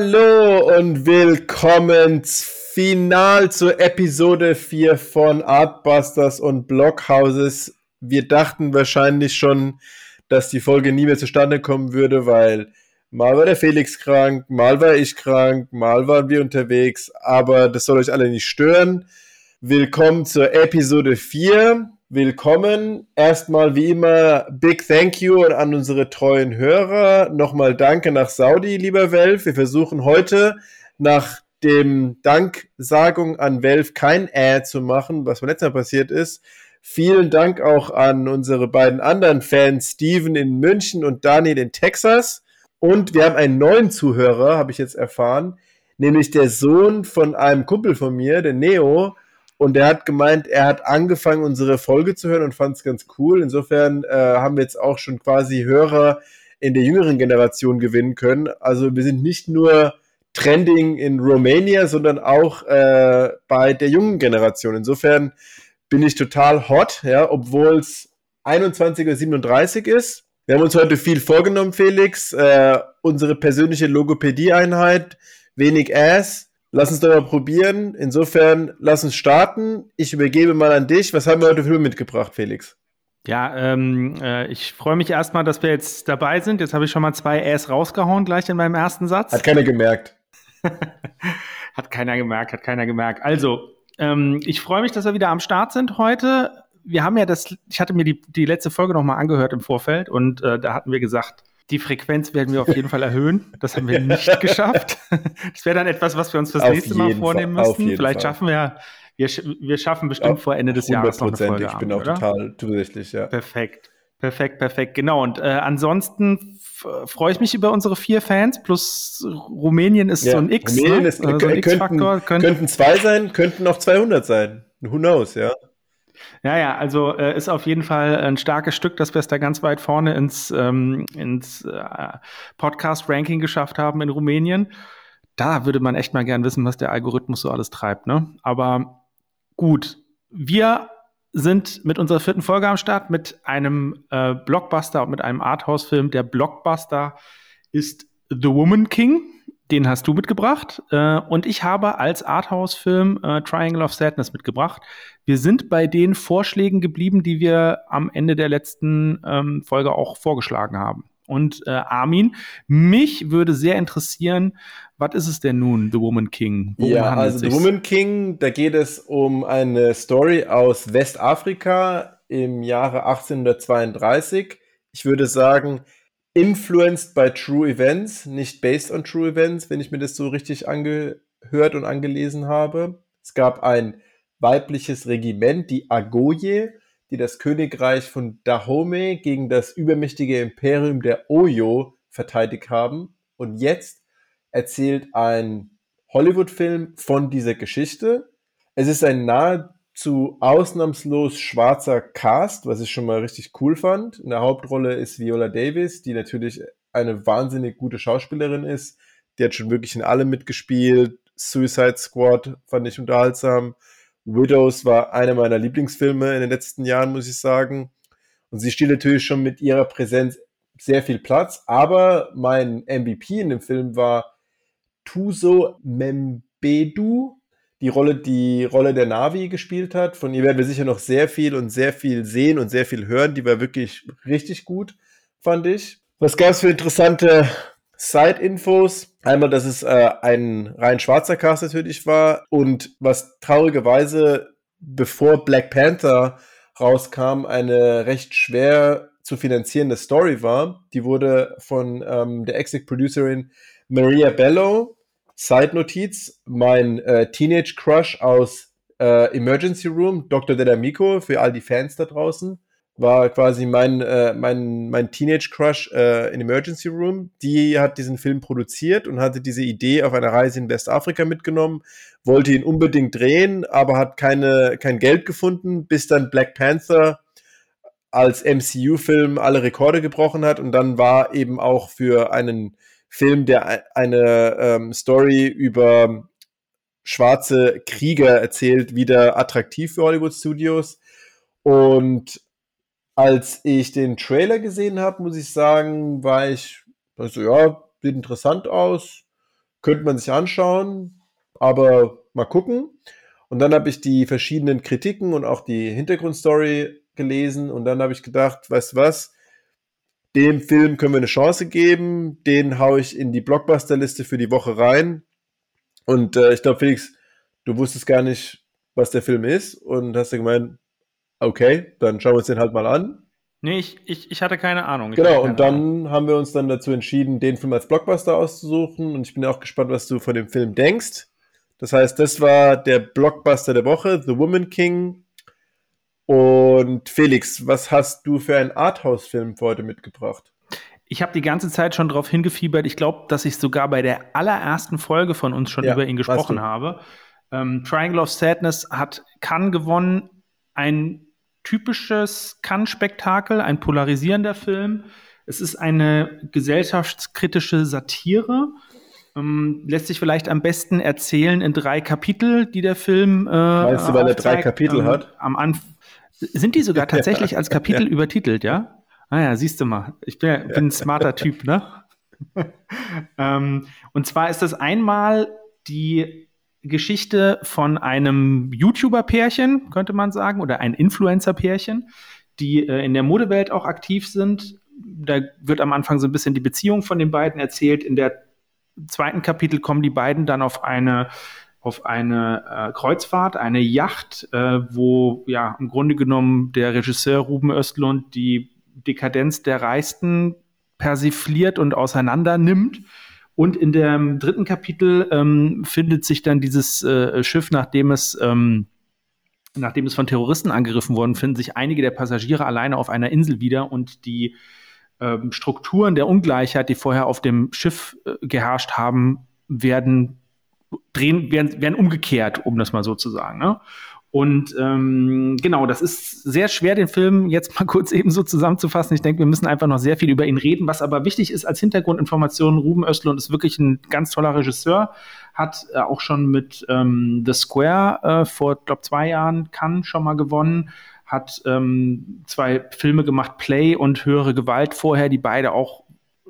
Hallo und willkommen final zur Episode 4 von Artbusters und Blockhouses. Wir dachten wahrscheinlich schon, dass die Folge nie mehr zustande kommen würde, weil mal war der Felix krank, mal war ich krank, mal waren wir unterwegs, aber das soll euch alle nicht stören. Willkommen zur Episode 4 willkommen. Erstmal wie immer Big Thank you an unsere treuen Hörer. Nochmal Danke nach Saudi, lieber Welf. Wir versuchen heute nach dem Danksagung an Welf kein Äh zu machen, was beim letzten Mal passiert ist. Vielen Dank auch an unsere beiden anderen Fans, Steven in München und Daniel in Texas. Und wir haben einen neuen Zuhörer, habe ich jetzt erfahren, nämlich der Sohn von einem Kumpel von mir, der Neo und er hat gemeint, er hat angefangen, unsere Folge zu hören und fand es ganz cool. Insofern äh, haben wir jetzt auch schon quasi Hörer in der jüngeren Generation gewinnen können. Also wir sind nicht nur trending in Romania, sondern auch äh, bei der jungen Generation. Insofern bin ich total hot, ja, obwohl es 21.37 Uhr ist. Wir haben uns heute viel vorgenommen, Felix. Äh, unsere persönliche Logopädie-Einheit, wenig Ass, Lass uns doch mal probieren. Insofern, lass uns starten. Ich übergebe mal an dich. Was haben wir heute für mitgebracht, Felix? Ja, ähm, äh, ich freue mich erstmal, dass wir jetzt dabei sind. Jetzt habe ich schon mal zwei Äs rausgehauen gleich in meinem ersten Satz. Hat keiner gemerkt. hat keiner gemerkt, hat keiner gemerkt. Also, ähm, ich freue mich, dass wir wieder am Start sind heute. Wir haben ja das, ich hatte mir die, die letzte Folge nochmal angehört im Vorfeld und äh, da hatten wir gesagt, die Frequenz werden wir auf jeden Fall erhöhen. Das haben wir nicht geschafft. Das wäre dann etwas, was wir uns fürs auf nächste Mal vornehmen Fall, müssten. Vielleicht Fall. schaffen wir, wir, wir schaffen bestimmt auf vor Ende des Jahres noch eine Folge. Ich bin auch oder? total zuversichtlich, ja. Perfekt. Perfekt, perfekt, genau. Und äh, ansonsten freue ich mich über unsere vier Fans, plus Rumänien ist ja, so ein X. Rumänien ne? ist, also so ein könnten, könnten zwei sein, könnten auch 200 sein. Who knows, ja. Ja, ja, also äh, ist auf jeden Fall ein starkes Stück, dass wir es da ganz weit vorne ins, ähm, ins äh, Podcast-Ranking geschafft haben in Rumänien. Da würde man echt mal gern wissen, was der Algorithmus so alles treibt. Ne? Aber gut, wir sind mit unserer vierten Folge am Start mit einem äh, Blockbuster und mit einem Arthouse-Film. Der Blockbuster ist The Woman King den hast du mitgebracht. Äh, und ich habe als Arthouse-Film äh, Triangle of Sadness mitgebracht. Wir sind bei den Vorschlägen geblieben, die wir am Ende der letzten ähm, Folge auch vorgeschlagen haben. Und äh, Armin, mich würde sehr interessieren, was ist es denn nun, The Woman King? Worum ja, also The Woman King, da geht es um eine Story aus Westafrika im Jahre 1832. Ich würde sagen, influenced by true events, nicht based on true events, wenn ich mir das so richtig angehört und angelesen habe. Es gab ein weibliches Regiment, die Agoye, die das Königreich von Dahomey gegen das übermächtige Imperium der Oyo verteidigt haben. Und jetzt erzählt ein Hollywood-Film von dieser Geschichte. Es ist ein nahe zu ausnahmslos schwarzer Cast, was ich schon mal richtig cool fand. In der Hauptrolle ist Viola Davis, die natürlich eine wahnsinnig gute Schauspielerin ist. Die hat schon wirklich in allem mitgespielt. Suicide Squad fand ich unterhaltsam. Widows war einer meiner Lieblingsfilme in den letzten Jahren, muss ich sagen. Und sie stiehlt natürlich schon mit ihrer Präsenz sehr viel Platz. Aber mein MVP in dem Film war Tuso Membedu, die Rolle, die Rolle der Navi gespielt hat. Von ihr werden wir sicher noch sehr viel und sehr viel sehen und sehr viel hören. Die war wirklich richtig gut, fand ich. Was gab es für interessante Side-Infos? Einmal, dass es äh, ein rein schwarzer Cast natürlich war und was traurigerweise, bevor Black Panther rauskam, eine recht schwer zu finanzierende Story war. Die wurde von ähm, der Exec Producerin Maria Bello Side-Notiz, mein äh, Teenage-Crush aus äh, Emergency Room, Dr. Dedamico, für all die Fans da draußen, war quasi mein, äh, mein, mein Teenage-Crush äh, in Emergency Room. Die hat diesen Film produziert und hatte diese Idee auf einer Reise in Westafrika mitgenommen, wollte ihn unbedingt drehen, aber hat keine, kein Geld gefunden, bis dann Black Panther als MCU-Film alle Rekorde gebrochen hat und dann war eben auch für einen Film, der eine ähm, Story über schwarze Krieger erzählt, wieder attraktiv für Hollywood Studios. Und als ich den Trailer gesehen habe, muss ich sagen, war ich, also ja, sieht interessant aus. könnte man sich anschauen, aber mal gucken. Und dann habe ich die verschiedenen Kritiken und auch die Hintergrundstory gelesen und dann habe ich gedacht, weißt du was, dem Film können wir eine Chance geben, den haue ich in die Blockbuster-Liste für die Woche rein. Und äh, ich glaube, Felix, du wusstest gar nicht, was der Film ist und hast ja gemeint, okay, dann schauen wir uns den halt mal an. Nee, ich, ich, ich hatte keine Ahnung. Ich genau, und dann Ahnung. haben wir uns dann dazu entschieden, den Film als Blockbuster auszusuchen. Und ich bin auch gespannt, was du von dem Film denkst. Das heißt, das war der Blockbuster der Woche, The Woman King. Und Felix, was hast du für einen Arthouse-Film für heute mitgebracht? Ich habe die ganze Zeit schon darauf hingefiebert. Ich glaube, dass ich sogar bei der allerersten Folge von uns schon ja, über ihn gesprochen habe. Ähm, Triangle of Sadness hat Cannes gewonnen. Ein typisches Cannes-Spektakel, ein polarisierender Film. Es ist eine gesellschaftskritische Satire. Ähm, lässt sich vielleicht am besten erzählen in drei Kapitel, die der Film. Äh, Meinst du, weil er drei Kapitel ähm, hat? Am Anfang sind die sogar tatsächlich als Kapitel ja. übertitelt, ja? Ah ja, siehst du mal. Ich bin, bin ein smarter Typ, ne? ähm, und zwar ist das einmal die Geschichte von einem YouTuber-Pärchen, könnte man sagen, oder ein Influencer-Pärchen, die äh, in der Modewelt auch aktiv sind. Da wird am Anfang so ein bisschen die Beziehung von den beiden erzählt. In der zweiten Kapitel kommen die beiden dann auf eine auf eine äh, Kreuzfahrt, eine Yacht, äh, wo ja im Grunde genommen der Regisseur Ruben Östlund die Dekadenz der Reichsten persifliert und auseinander nimmt. Und in dem dritten Kapitel ähm, findet sich dann dieses äh, Schiff, nachdem es ähm, nachdem es von Terroristen angegriffen worden, finden sich einige der Passagiere alleine auf einer Insel wieder und die ähm, Strukturen der Ungleichheit, die vorher auf dem Schiff äh, geherrscht haben, werden drehen, werden, werden umgekehrt, um das mal so zu sagen. Ne? Und ähm, genau, das ist sehr schwer, den Film jetzt mal kurz eben so zusammenzufassen. Ich denke, wir müssen einfach noch sehr viel über ihn reden. Was aber wichtig ist als Hintergrundinformation, Ruben Östlund ist wirklich ein ganz toller Regisseur, hat äh, auch schon mit ähm, The Square äh, vor, glaube zwei Jahren Cannes schon mal gewonnen, hat ähm, zwei Filme gemacht, Play und Höhere Gewalt vorher, die beide auch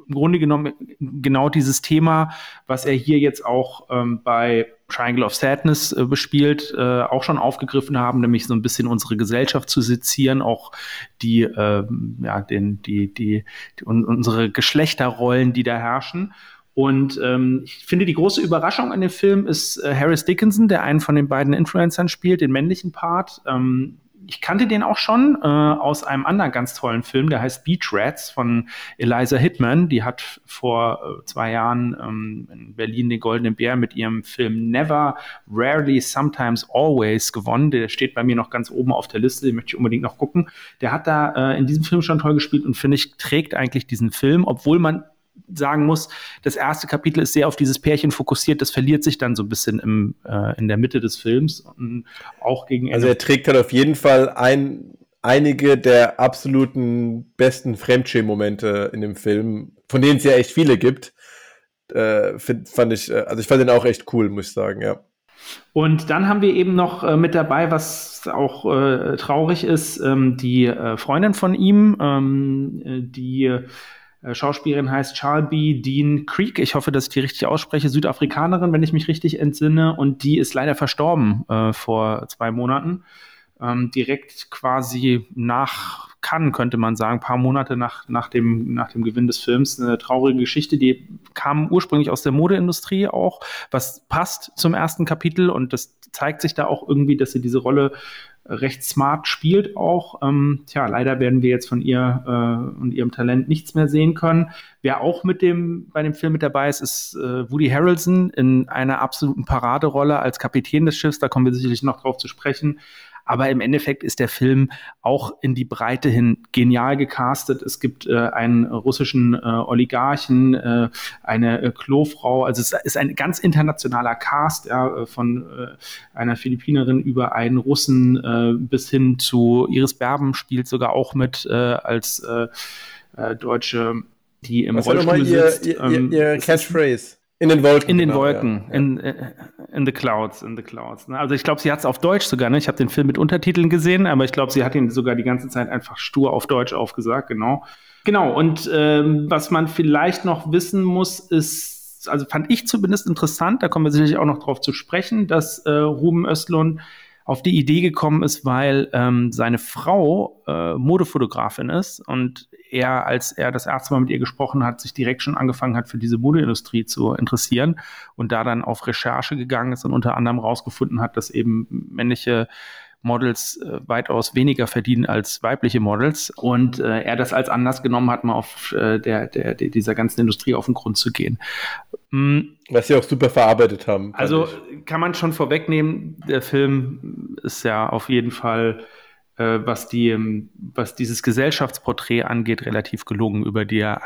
im Grunde genommen genau dieses Thema, was er hier jetzt auch ähm, bei Triangle of Sadness äh, bespielt, äh, auch schon aufgegriffen haben, nämlich so ein bisschen unsere Gesellschaft zu sezieren, auch die, äh, ja, den, die, die, die un unsere Geschlechterrollen, die da herrschen. Und ähm, ich finde, die große Überraschung an dem Film ist äh, Harris Dickinson, der einen von den beiden Influencern spielt, den männlichen Part. Ähm, ich kannte den auch schon äh, aus einem anderen ganz tollen Film, der heißt Beach Rats von Eliza Hitman. Die hat vor äh, zwei Jahren ähm, in Berlin den Goldenen Bär mit ihrem Film Never, Rarely, Sometimes, Always gewonnen. Der steht bei mir noch ganz oben auf der Liste, den möchte ich unbedingt noch gucken. Der hat da äh, in diesem Film schon toll gespielt und finde ich, trägt eigentlich diesen Film, obwohl man sagen muss, das erste Kapitel ist sehr auf dieses Pärchen fokussiert. Das verliert sich dann so ein bisschen im, äh, in der Mitte des Films und auch gegen Also er trägt halt auf jeden Fall ein, einige der absoluten besten Fremdschämen-Momente in dem Film, von denen es ja echt viele gibt. Äh, find, fand ich, äh, also ich fand den auch echt cool, muss ich sagen, ja. Und dann haben wir eben noch äh, mit dabei, was auch äh, traurig ist, ähm, die äh, Freundin von ihm, ähm, äh, die Schauspielerin heißt Charlby Dean Creek. Ich hoffe, dass ich die richtig ausspreche. Südafrikanerin, wenn ich mich richtig entsinne. Und die ist leider verstorben äh, vor zwei Monaten. Ähm, direkt quasi nach Cannes, könnte man sagen, ein paar Monate nach, nach, dem, nach dem Gewinn des Films. Eine traurige Geschichte, die kam ursprünglich aus der Modeindustrie auch, was passt zum ersten Kapitel und das zeigt sich da auch irgendwie, dass sie diese Rolle recht smart spielt auch. Ähm, tja, leider werden wir jetzt von ihr äh, und ihrem Talent nichts mehr sehen können. Wer auch mit dem, bei dem Film mit dabei ist, ist äh, Woody Harrelson in einer absoluten Paraderolle als Kapitän des Schiffs. Da kommen wir sicherlich noch drauf zu sprechen. Aber im Endeffekt ist der Film auch in die Breite hin genial gecastet. Es gibt äh, einen russischen äh, Oligarchen, äh, eine äh, Klofrau. Also es ist ein ganz internationaler Cast, ja, von äh, einer Philippinerin über einen Russen äh, bis hin zu Iris Berben spielt sogar auch mit äh, als äh, äh, Deutsche, die im Was Rollstuhl sitzt. Ihr, ihr, ihr, ihr Catchphrase. In den Wolken. In den genau, Wolken. Ja. In, äh, in the clouds, in the clouds. Ne? Also ich glaube, sie hat es auf Deutsch sogar. Ne? Ich habe den Film mit Untertiteln gesehen, aber ich glaube, sie hat ihn sogar die ganze Zeit einfach stur auf Deutsch aufgesagt. Genau. Genau. Und ähm, was man vielleicht noch wissen muss, ist also fand ich zumindest interessant, da kommen wir sicherlich auch noch drauf zu sprechen, dass äh, Ruben Östlund auf die Idee gekommen ist, weil ähm, seine Frau äh, Modefotografin ist und er, als er das erste Mal mit ihr gesprochen hat, sich direkt schon angefangen hat, für diese Modeindustrie zu interessieren und da dann auf Recherche gegangen ist und unter anderem rausgefunden hat, dass eben männliche Models äh, weitaus weniger verdienen als weibliche Models und äh, er das als Anlass genommen hat, mal auf äh, der, der, dieser ganzen Industrie auf den Grund zu gehen. Mhm. Was sie auch super verarbeitet haben. Also ich. kann man schon vorwegnehmen, der Film ist ja auf jeden Fall äh, was, die, ähm, was dieses Gesellschaftsporträt angeht, relativ gelungen. Über die, äh,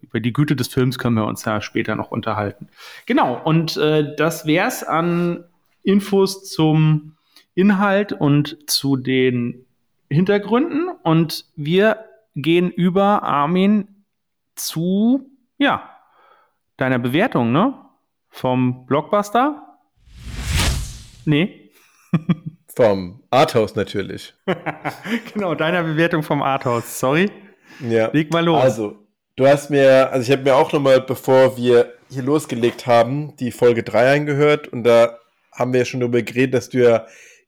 über die Güte des Films können wir uns ja später noch unterhalten. Genau, und äh, das wäre es an Infos zum Inhalt und zu den Hintergründen. Und wir gehen über, Armin, zu, ja, deiner Bewertung, ne? Vom Blockbuster? Nee. vom Arthouse natürlich. genau, deiner Bewertung vom Arthouse. Sorry. Ja. Leg mal los. Also, du hast mir, also ich habe mir auch nochmal, bevor wir hier losgelegt haben, die Folge 3 eingehört und da haben wir ja schon darüber geredet, dass du ja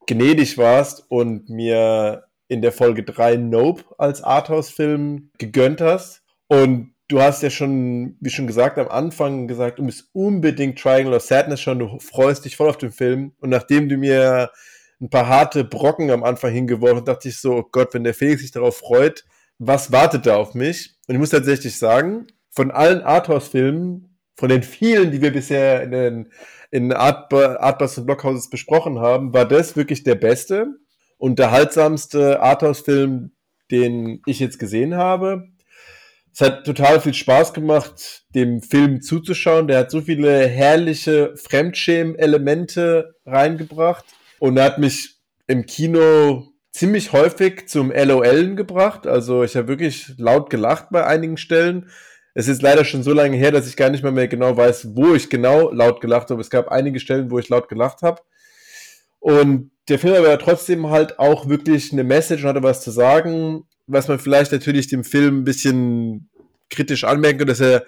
gnädig warst und mir in der Folge 3 Nope als Arthouse-Film gegönnt hast. Und du hast ja schon, wie schon gesagt, am Anfang gesagt, du bist unbedingt Triangle of Sadness schon, du freust dich voll auf den Film. Und nachdem du mir ein paar harte Brocken am Anfang hingeworfen, dachte ich so, oh Gott, wenn der Felix sich darauf freut, was wartet da auf mich? Und ich muss tatsächlich sagen, von allen Arthouse-Filmen, von den vielen, die wir bisher in den in Art, Artbus und Blockhouses besprochen haben, war das wirklich der beste, unterhaltsamste Arthouse-Film, den ich jetzt gesehen habe. Es hat total viel Spaß gemacht, dem Film zuzuschauen. Der hat so viele herrliche Fremdschämen-Elemente reingebracht und er hat mich im Kino ziemlich häufig zum LOLen gebracht. Also ich habe wirklich laut gelacht bei einigen Stellen. Es ist leider schon so lange her, dass ich gar nicht mehr, mehr genau weiß, wo ich genau laut gelacht habe. Es gab einige Stellen, wo ich laut gelacht habe. Und der Film aber trotzdem halt auch wirklich eine Message und hatte was zu sagen, was man vielleicht natürlich dem Film ein bisschen kritisch anmerken kann, dass er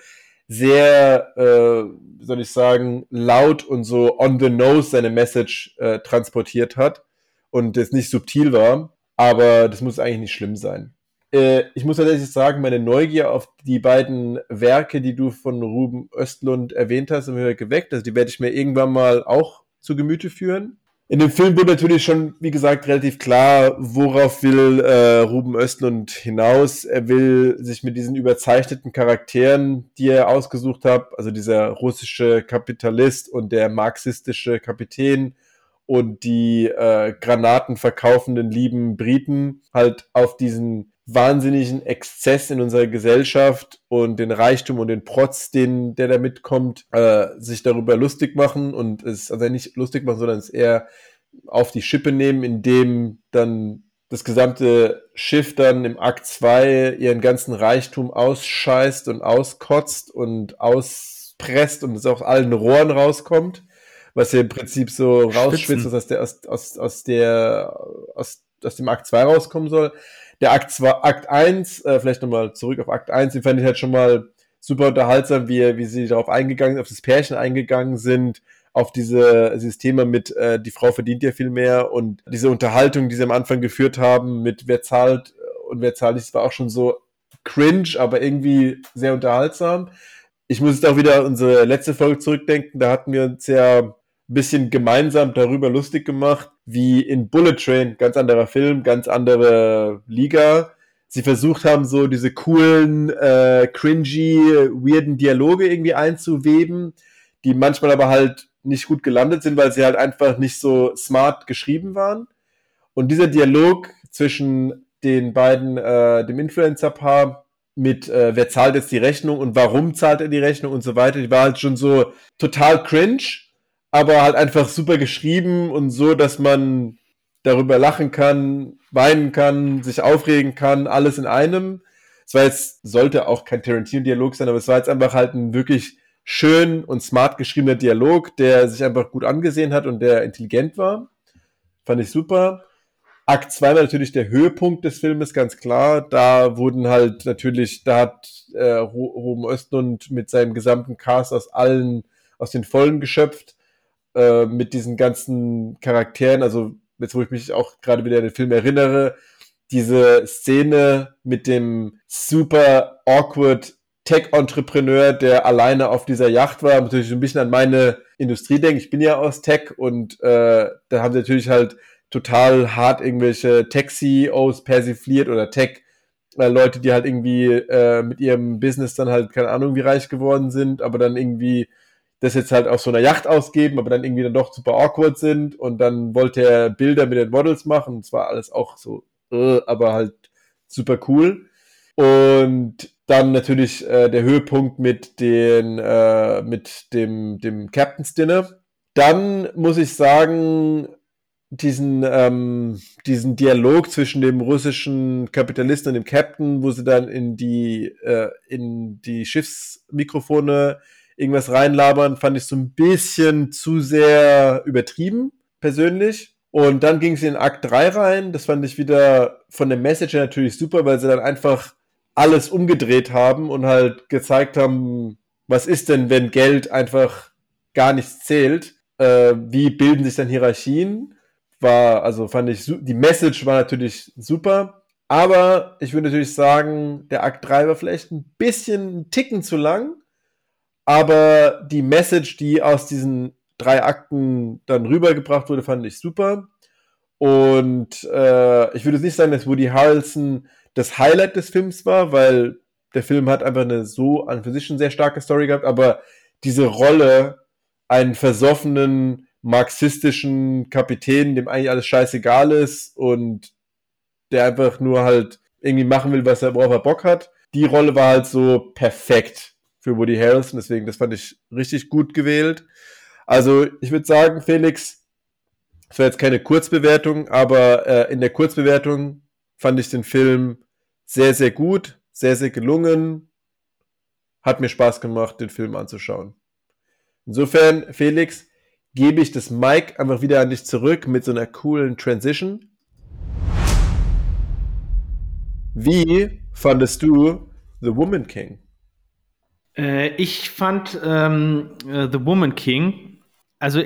sehr, äh, soll ich sagen, laut und so on the nose seine Message äh, transportiert hat und es nicht subtil war. Aber das muss eigentlich nicht schlimm sein. Äh, ich muss tatsächlich sagen, meine Neugier auf die beiden Werke, die du von Ruben Östlund erwähnt hast, haben wir geweckt. Also die werde ich mir irgendwann mal auch zu Gemüte führen. In dem Film wurde natürlich schon, wie gesagt, relativ klar, worauf will äh, Ruben Östlund hinaus. Er will sich mit diesen überzeichneten Charakteren, die er ausgesucht hat, also dieser russische Kapitalist und der marxistische Kapitän, und die äh, Granaten verkaufenden lieben Briten halt auf diesen wahnsinnigen Exzess in unserer Gesellschaft und den Reichtum und den Protz, den, der da mitkommt, äh, sich darüber lustig machen und es also nicht lustig machen, sondern es eher auf die Schippe nehmen, indem dann das gesamte Schiff dann im Akt 2 ihren ganzen Reichtum ausscheißt und auskotzt und auspresst und es aus allen Rohren rauskommt was ja im Prinzip so rausschwitzt, was aus der, aus, aus, aus der, aus, aus dem Akt 2 rauskommen soll. Der Akt 2, Akt 1, äh, vielleicht nochmal zurück auf Akt 1, den fand ich halt schon mal super unterhaltsam, wie, wie sie darauf eingegangen, auf das Pärchen eingegangen sind, auf diese, dieses Thema mit, äh, die Frau verdient ja viel mehr und diese Unterhaltung, die sie am Anfang geführt haben mit wer zahlt und wer zahlt nicht, war auch schon so cringe, aber irgendwie sehr unterhaltsam. Ich muss jetzt auch wieder unsere letzte Folge zurückdenken, da hatten wir uns ja bisschen gemeinsam darüber lustig gemacht, wie in Bullet Train, ganz anderer Film, ganz andere Liga. Sie versucht haben, so diese coolen, äh, cringy, weirden Dialoge irgendwie einzuweben, die manchmal aber halt nicht gut gelandet sind, weil sie halt einfach nicht so smart geschrieben waren. Und dieser Dialog zwischen den beiden, äh, dem Influencer-Paar mit, äh, wer zahlt jetzt die Rechnung und warum zahlt er die Rechnung und so weiter, die war halt schon so total cringe aber halt einfach super geschrieben und so, dass man darüber lachen kann, weinen kann, sich aufregen kann, alles in einem. Es war jetzt, sollte auch kein Tarantino-Dialog sein, aber es war jetzt einfach halt ein wirklich schön und smart geschriebener Dialog, der sich einfach gut angesehen hat und der intelligent war. Fand ich super. Akt 2 war natürlich der Höhepunkt des Filmes, ganz klar. Da wurden halt natürlich, da hat äh, Ruben Östlund mit seinem gesamten Cast aus allen, aus den Vollen geschöpft, äh, mit diesen ganzen Charakteren. Also, jetzt wo ich mich auch gerade wieder an den Film erinnere, diese Szene mit dem super awkward Tech-Entrepreneur, der alleine auf dieser Yacht war, natürlich ein bisschen an meine Industrie denke. Ich bin ja aus Tech und äh, da haben sie natürlich halt total hart irgendwelche Tech-CEOs persifliert oder Tech- äh, Leute, die halt irgendwie äh, mit ihrem Business dann halt, keine Ahnung, wie reich geworden sind, aber dann irgendwie das jetzt halt auf so einer Yacht ausgeben, aber dann irgendwie dann doch super awkward sind und dann wollte er Bilder mit den Models machen. Und zwar alles auch so, äh, aber halt super cool. Und dann natürlich äh, der Höhepunkt mit den äh, mit dem dem Captain's Dinner. Dann muss ich sagen, diesen ähm, diesen Dialog zwischen dem russischen Kapitalisten und dem Captain, wo sie dann in die äh, in die Schiffsmikrofone irgendwas reinlabern, fand ich so ein bisschen zu sehr übertrieben persönlich. Und dann ging es in Akt 3 rein. Das fand ich wieder von der Message natürlich super, weil sie dann einfach alles umgedreht haben und halt gezeigt haben, was ist denn, wenn Geld einfach gar nichts zählt? Äh, wie bilden sich dann Hierarchien? War, also fand ich, die Message war natürlich super, aber ich würde natürlich sagen, der Akt 3 war vielleicht ein bisschen ein Ticken zu lang, aber die Message, die aus diesen drei Akten dann rübergebracht wurde, fand ich super. Und äh, ich würde nicht sagen, dass Woody Harrelson das Highlight des Films war, weil der Film hat einfach eine so an für sich schon sehr starke Story gehabt, aber diese Rolle, einen versoffenen, marxistischen Kapitän, dem eigentlich alles scheißegal ist und der einfach nur halt irgendwie machen will, was er, worauf er Bock hat. Die Rolle war halt so perfekt für Woody Harrelson, deswegen, das fand ich richtig gut gewählt. Also, ich würde sagen, Felix, das war jetzt keine Kurzbewertung, aber äh, in der Kurzbewertung fand ich den Film sehr, sehr gut, sehr, sehr gelungen. Hat mir Spaß gemacht, den Film anzuschauen. Insofern, Felix, gebe ich das Mic einfach wieder an dich zurück mit so einer coolen Transition. Wie fandest du The Woman King? Äh, ich fand ähm, äh, The Woman King, also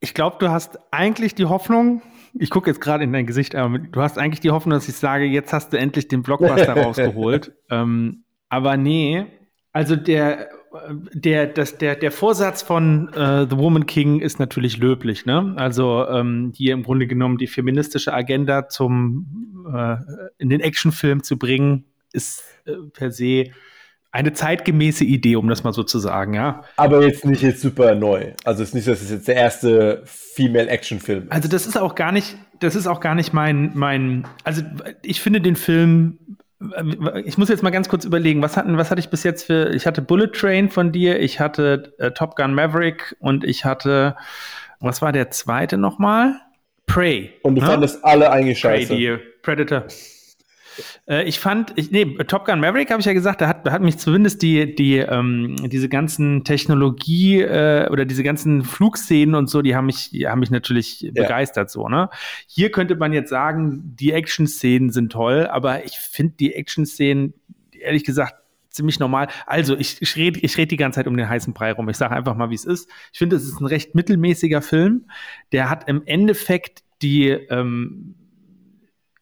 ich glaube, du hast eigentlich die Hoffnung, ich gucke jetzt gerade in dein Gesicht, aber du hast eigentlich die Hoffnung, dass ich sage, jetzt hast du endlich den Blockbuster rausgeholt. Ähm, aber nee, also der, der, das, der, der Vorsatz von äh, The Woman King ist natürlich löblich, ne? Also ähm, hier im Grunde genommen die feministische Agenda zum äh, in den Actionfilm zu bringen, ist äh, per se eine zeitgemäße Idee, um das mal so zu sagen, ja. Aber jetzt nicht jetzt super neu. Also es ist nicht, dass es jetzt der erste Female Action Film. Ist. Also das ist auch gar nicht, das ist auch gar nicht mein mein. Also ich finde den Film. Ich muss jetzt mal ganz kurz überlegen, was hatten, was hatte ich bis jetzt für? Ich hatte Bullet Train von dir, ich hatte äh, Top Gun Maverick und ich hatte, was war der zweite nochmal? Prey. Und du ne? fandest alle eigentlich scheiße. Prey, die Predator. Äh, ich fand, ich, nee, Top Gun Maverick habe ich ja gesagt, da hat, da hat mich zumindest die, die, ähm, diese ganzen Technologie äh, oder diese ganzen Flugszenen und so, die haben mich, die haben mich natürlich ja. begeistert so, ne? Hier könnte man jetzt sagen, die Action-Szenen sind toll, aber ich finde die Action-Szenen, ehrlich gesagt, ziemlich normal. Also, ich, ich rede ich red die ganze Zeit um den heißen Brei rum. Ich sage einfach mal, wie es ist. Ich finde, es ist ein recht mittelmäßiger Film. Der hat im Endeffekt die, ähm,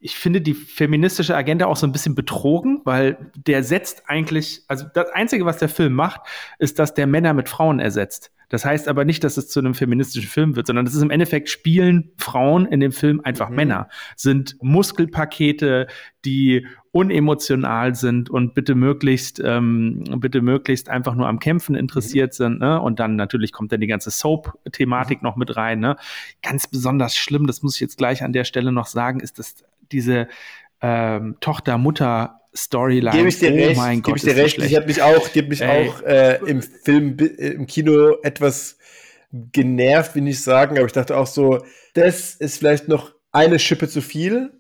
ich finde die feministische Agenda auch so ein bisschen betrogen, weil der setzt eigentlich, also das Einzige, was der Film macht, ist, dass der Männer mit Frauen ersetzt. Das heißt aber nicht, dass es zu einem feministischen Film wird, sondern das ist im Endeffekt spielen Frauen in dem Film einfach mhm. Männer, sind Muskelpakete, die unemotional sind und bitte möglichst, ähm, bitte möglichst einfach nur am Kämpfen interessiert mhm. sind. Ne? Und dann natürlich kommt dann die ganze Soap-Thematik mhm. noch mit rein. Ne? Ganz besonders schlimm, das muss ich jetzt gleich an der Stelle noch sagen, ist das diese ähm, Tochter-Mutter- Storyline. Gebe ich dir oh recht. Mein Gott, ich dir recht. Ich habe mich auch, die mich auch äh, im Film, äh, im Kino etwas genervt, will ich sagen, aber ich dachte auch so, das ist vielleicht noch eine Schippe zu viel,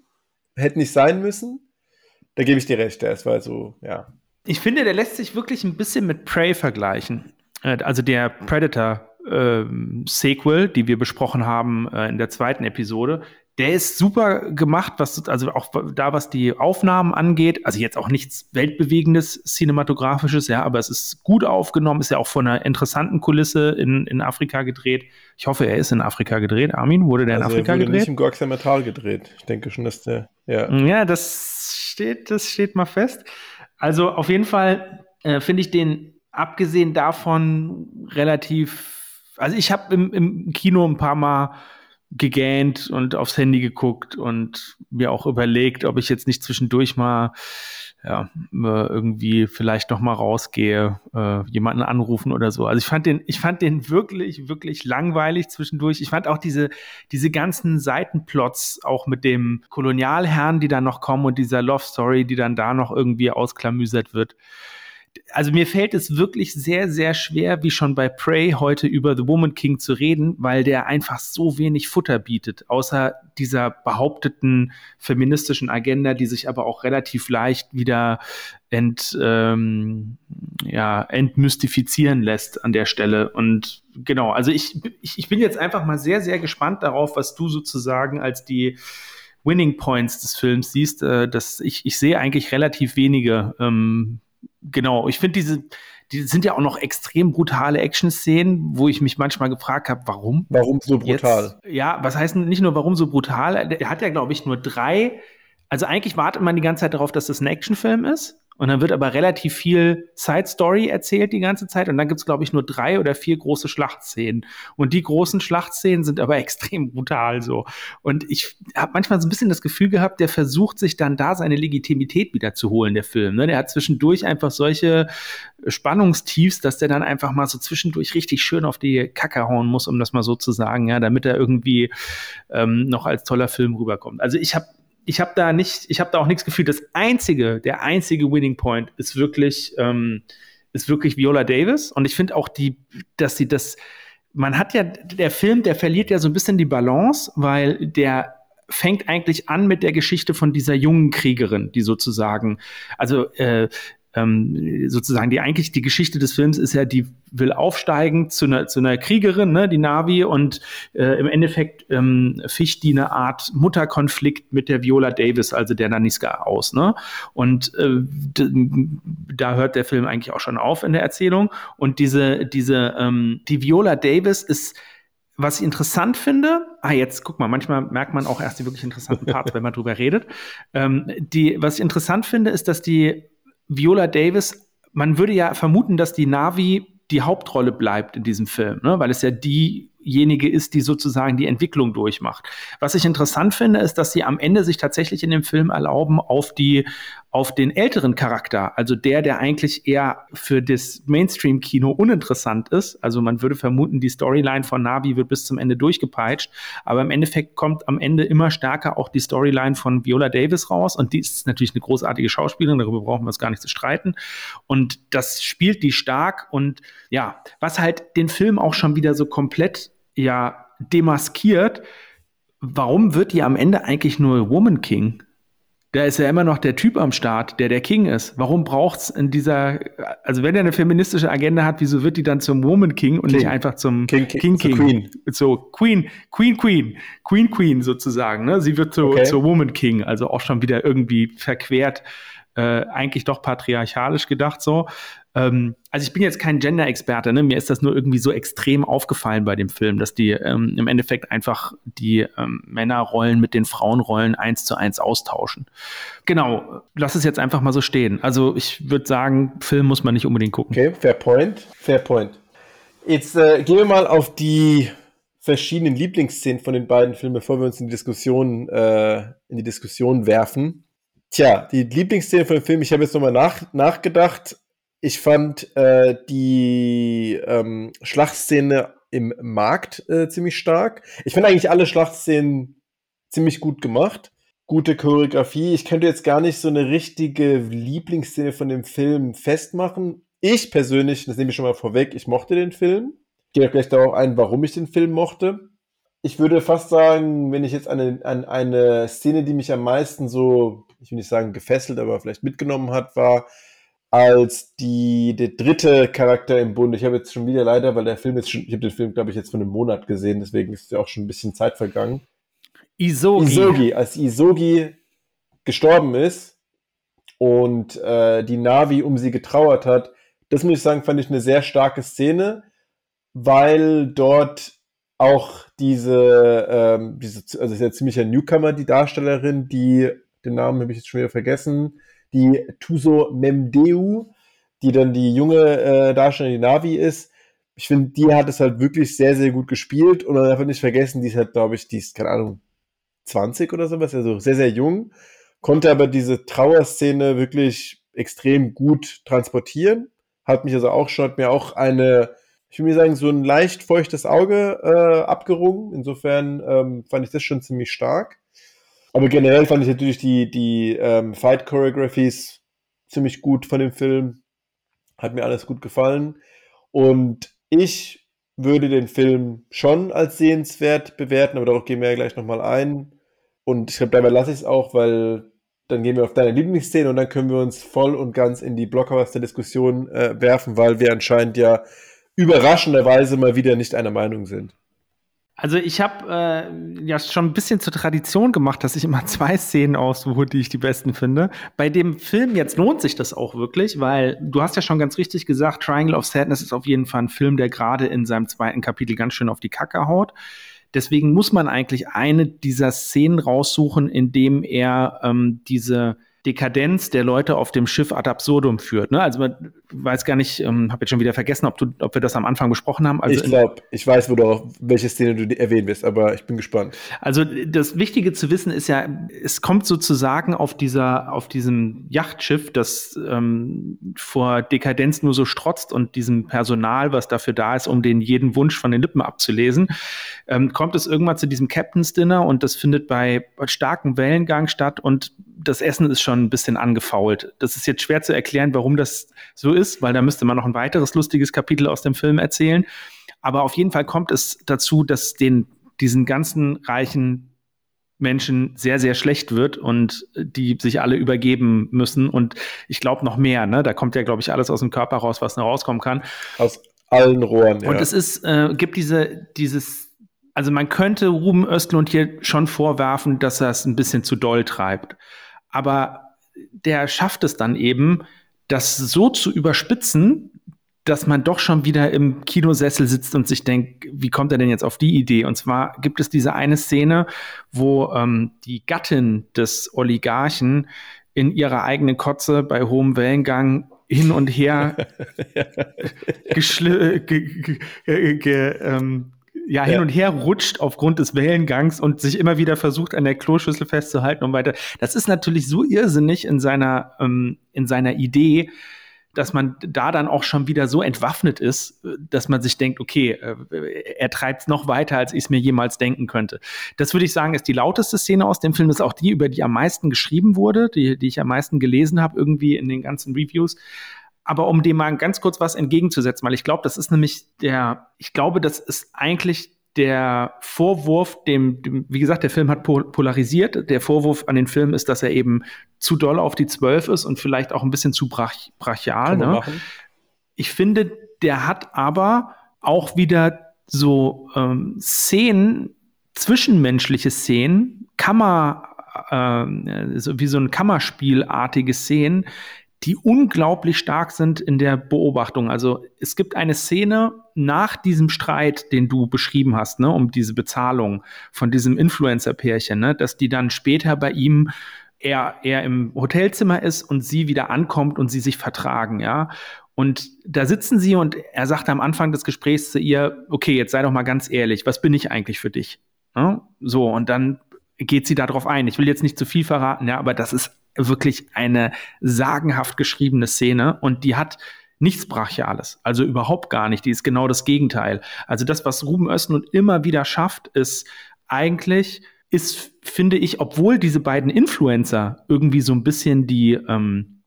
hätte nicht sein müssen. Da gebe ich dir recht, das war so, ja. Ich finde, der lässt sich wirklich ein bisschen mit Prey vergleichen. Äh, also der Predator äh, Sequel, die wir besprochen haben äh, in der zweiten Episode, der ist super gemacht, was, also auch da, was die Aufnahmen angeht. Also jetzt auch nichts Weltbewegendes, Cinematografisches, ja, aber es ist gut aufgenommen, ist ja auch von einer interessanten Kulisse in, in Afrika gedreht. Ich hoffe, er ist in Afrika gedreht. Armin, wurde der also in Afrika er wurde gedreht? nicht im Gorksametal gedreht. Ich denke schon, dass der, ja. Ja, das steht, das steht mal fest. Also auf jeden Fall äh, finde ich den, abgesehen davon, relativ, also ich habe im, im Kino ein paar Mal gegähnt und aufs Handy geguckt und mir auch überlegt, ob ich jetzt nicht zwischendurch mal ja, irgendwie vielleicht noch mal rausgehe, äh, jemanden anrufen oder so. Also ich fand den, ich fand den wirklich, wirklich langweilig zwischendurch. Ich fand auch diese, diese ganzen Seitenplots auch mit dem Kolonialherrn, die dann noch kommen und dieser Love Story, die dann da noch irgendwie ausklamüsert wird also mir fällt es wirklich sehr, sehr schwer, wie schon bei Prey heute über The Woman King zu reden, weil der einfach so wenig Futter bietet, außer dieser behaupteten feministischen Agenda, die sich aber auch relativ leicht wieder ent, ähm, ja, entmystifizieren lässt an der Stelle. Und genau, also ich, ich, ich bin jetzt einfach mal sehr, sehr gespannt darauf, was du sozusagen als die Winning Points des Films siehst. Äh, dass ich, ich sehe eigentlich relativ wenige ähm, genau, ich finde diese, die sind ja auch noch extrem brutale Action-Szenen, wo ich mich manchmal gefragt habe, warum? Warum so brutal? Jetzt, ja, was heißt nicht nur warum so brutal? Der hat ja, glaube ich, nur drei. Also eigentlich wartet man die ganze Zeit darauf, dass das ein Actionfilm ist. Und dann wird aber relativ viel Side Story erzählt die ganze Zeit. Und dann gibt's glaube ich, nur drei oder vier große Schlachtszenen. Und die großen Schlachtszenen sind aber extrem brutal so. Und ich habe manchmal so ein bisschen das Gefühl gehabt, der versucht sich dann da seine Legitimität wieder zu holen, der Film. Ne? Der hat zwischendurch einfach solche Spannungstiefs, dass der dann einfach mal so zwischendurch richtig schön auf die Kacke hauen muss, um das mal so zu sagen, ja, damit er irgendwie ähm, noch als toller Film rüberkommt. Also ich habe ich habe da nicht, ich habe da auch nichts gefühlt. Das einzige, der einzige Winning Point ist wirklich, ähm, ist wirklich Viola Davis. Und ich finde auch die, dass sie das, man hat ja, der Film, der verliert ja so ein bisschen die Balance, weil der fängt eigentlich an mit der Geschichte von dieser jungen Kriegerin, die sozusagen, also äh, ähm, sozusagen die eigentlich die Geschichte des Films ist ja, die will aufsteigen zu einer, zu einer Kriegerin, ne, die Navi, und äh, im Endeffekt ähm, ficht die eine Art Mutterkonflikt mit der Viola Davis, also der Naniska, aus. Ne? Und äh, da hört der Film eigentlich auch schon auf in der Erzählung. Und diese, diese, ähm, die Viola Davis ist was ich interessant finde, ah, jetzt guck mal, manchmal merkt man auch erst die wirklich interessanten Parts, wenn man drüber redet. Ähm, die, was ich interessant finde, ist, dass die Viola Davis, man würde ja vermuten, dass die Navi die Hauptrolle bleibt in diesem Film, ne? weil es ja diejenige ist, die sozusagen die Entwicklung durchmacht. Was ich interessant finde, ist, dass sie am Ende sich tatsächlich in dem Film erlauben, auf die auf den älteren Charakter, also der, der eigentlich eher für das Mainstream-Kino uninteressant ist. Also man würde vermuten, die Storyline von Navi wird bis zum Ende durchgepeitscht, aber im Endeffekt kommt am Ende immer stärker auch die Storyline von Viola Davis raus und die ist natürlich eine großartige Schauspielerin, darüber brauchen wir es gar nicht zu streiten. Und das spielt die stark und ja, was halt den Film auch schon wieder so komplett ja demaskiert, warum wird die am Ende eigentlich nur Woman King? Da ist ja immer noch der Typ am Start, der der King ist. Warum braucht es in dieser, also wenn er eine feministische Agenda hat, wieso wird die dann zum Woman King und King. nicht einfach zum King King? King, King. Queen. So Queen, Queen, Queen, Queen, Queen sozusagen. Ne? Sie wird zu, okay. zur Woman King, also auch schon wieder irgendwie verquert, äh, eigentlich doch patriarchalisch gedacht so. Ähm, also ich bin jetzt kein Gender-Experte, ne? mir ist das nur irgendwie so extrem aufgefallen bei dem Film, dass die ähm, im Endeffekt einfach die ähm, Männerrollen mit den Frauenrollen eins zu eins austauschen. Genau, lass es jetzt einfach mal so stehen. Also ich würde sagen, Film muss man nicht unbedingt gucken. Okay, fair point, fair point. Jetzt äh, gehen wir mal auf die verschiedenen Lieblingsszenen von den beiden Filmen, bevor wir uns in die Diskussion, äh, in die Diskussion werfen. Tja, die Lieblingsszene von dem Film, ich habe jetzt nochmal nach, nachgedacht. Ich fand äh, die ähm, Schlachtszene im Markt äh, ziemlich stark. Ich finde eigentlich alle Schlachtszenen ziemlich gut gemacht. Gute Choreografie. Ich könnte jetzt gar nicht so eine richtige Lieblingsszene von dem Film festmachen. Ich persönlich, das nehme ich schon mal vorweg, ich mochte den Film. Ich gehe gleich darauf ein, warum ich den Film mochte. Ich würde fast sagen, wenn ich jetzt an eine, an eine Szene, die mich am meisten so, ich will nicht sagen gefesselt, aber vielleicht mitgenommen hat, war als die, der dritte Charakter im Bund. Ich habe jetzt schon wieder leider, weil der Film jetzt schon, ich habe den Film, glaube ich, jetzt von einem Monat gesehen, deswegen ist ja auch schon ein bisschen Zeit vergangen. Isogi. Isogi, als Isogi gestorben ist und äh, die Navi um sie getrauert hat, das muss ich sagen, fand ich eine sehr starke Szene, weil dort auch diese, ähm, diese also ist ja ziemlich ein Newcomer, die Darstellerin, die, den Namen habe ich jetzt schon wieder vergessen, die Tuso Memdeu, die dann die junge äh, Darstellerin, die Navi ist. Ich finde, die hat es halt wirklich sehr, sehr gut gespielt und man darf nicht vergessen, die ist halt, glaube ich, die ist, keine Ahnung, 20 oder sowas, also sehr, sehr jung, konnte aber diese Trauerszene wirklich extrem gut transportieren. Hat mich also auch schon, hat mir auch eine, ich will mir sagen, so ein leicht feuchtes Auge äh, abgerungen. Insofern ähm, fand ich das schon ziemlich stark. Aber generell fand ich natürlich die, die ähm, Fight Choreographies ziemlich gut von dem Film. Hat mir alles gut gefallen. Und ich würde den Film schon als sehenswert bewerten, aber darauf gehen wir ja gleich nochmal ein. Und ich glaube, dabei lasse ich es auch, weil dann gehen wir auf deine Lieblingsszene und dann können wir uns voll und ganz in die Blockbuster-Diskussion äh, werfen, weil wir anscheinend ja überraschenderweise mal wieder nicht einer Meinung sind. Also ich habe äh, ja schon ein bisschen zur Tradition gemacht, dass ich immer zwei Szenen aussuche, die ich die besten finde. Bei dem Film jetzt lohnt sich das auch wirklich, weil du hast ja schon ganz richtig gesagt, Triangle of Sadness ist auf jeden Fall ein Film, der gerade in seinem zweiten Kapitel ganz schön auf die Kacke haut. Deswegen muss man eigentlich eine dieser Szenen raussuchen, in dem er ähm, diese Dekadenz der Leute auf dem Schiff ad absurdum führt. Ne? Also man weiß gar nicht, ähm, habe jetzt schon wieder vergessen, ob, du, ob wir das am Anfang besprochen haben. Also ich glaube, ich weiß, wo du auch, welche Szene du erwähnen wirst, aber ich bin gespannt. Also das Wichtige zu wissen ist ja, es kommt sozusagen auf dieser, auf diesem Yachtschiff, das ähm, vor Dekadenz nur so strotzt und diesem Personal, was dafür da ist, um den jeden Wunsch von den Lippen abzulesen, ähm, kommt es irgendwann zu diesem Captain's Dinner und das findet bei starkem Wellengang statt und das Essen ist schon ein bisschen angefault. Das ist jetzt schwer zu erklären, warum das so ist, weil da müsste man noch ein weiteres lustiges Kapitel aus dem Film erzählen. Aber auf jeden Fall kommt es dazu, dass den, diesen ganzen reichen Menschen sehr, sehr schlecht wird und die sich alle übergeben müssen. Und ich glaube noch mehr, ne? Da kommt ja, glaube ich, alles aus dem Körper raus, was noch rauskommen kann. Aus allen Rohren, ja. Und es ist, äh, gibt diese, dieses, also man könnte Ruben Östlund hier schon vorwerfen, dass er es ein bisschen zu doll treibt aber der schafft es dann eben, das so zu überspitzen, dass man doch schon wieder im Kinosessel sitzt und sich denkt, wie kommt er denn jetzt auf die Idee? Und zwar gibt es diese eine Szene, wo ähm, die Gattin des Oligarchen in ihrer eigenen Kotze bei hohem Wellengang hin und her geschl ge, ge, ge, ähm, ja, hin ja. und her rutscht aufgrund des Wellengangs und sich immer wieder versucht, an der Kloschüssel festzuhalten und weiter. Das ist natürlich so irrsinnig in seiner, ähm, in seiner Idee, dass man da dann auch schon wieder so entwaffnet ist, dass man sich denkt, okay, äh, er treibt es noch weiter, als ich es mir jemals denken könnte. Das würde ich sagen, ist die lauteste Szene aus dem Film, ist auch die, über die am meisten geschrieben wurde, die, die ich am meisten gelesen habe, irgendwie in den ganzen Reviews. Aber um dem mal ganz kurz was entgegenzusetzen, weil ich glaube, das ist nämlich der, ich glaube, das ist eigentlich der Vorwurf, dem, dem, wie gesagt, der Film hat polarisiert. Der Vorwurf an den Film ist, dass er eben zu doll auf die Zwölf ist und vielleicht auch ein bisschen zu brach, brachial. Ne? Ich finde, der hat aber auch wieder so ähm, Szenen, zwischenmenschliche Szenen, Kammer, äh, so wie so ein Kammerspielartige Szenen, die unglaublich stark sind in der Beobachtung. Also es gibt eine Szene nach diesem Streit, den du beschrieben hast, ne, um diese Bezahlung von diesem Influencer-Pärchen, ne, dass die dann später bei ihm er, er im Hotelzimmer ist und sie wieder ankommt und sie sich vertragen, ja. Und da sitzen sie und er sagt am Anfang des Gesprächs zu ihr, okay, jetzt sei doch mal ganz ehrlich, was bin ich eigentlich für dich? Ja? So, und dann geht sie darauf ein. Ich will jetzt nicht zu viel verraten, ja, aber das ist wirklich eine sagenhaft geschriebene Szene und die hat nichts Brachiales, also überhaupt gar nicht. Die ist genau das Gegenteil. Also das, was Ruben Östlund immer wieder schafft, ist eigentlich ist, finde ich, obwohl diese beiden Influencer irgendwie so ein bisschen die, ähm,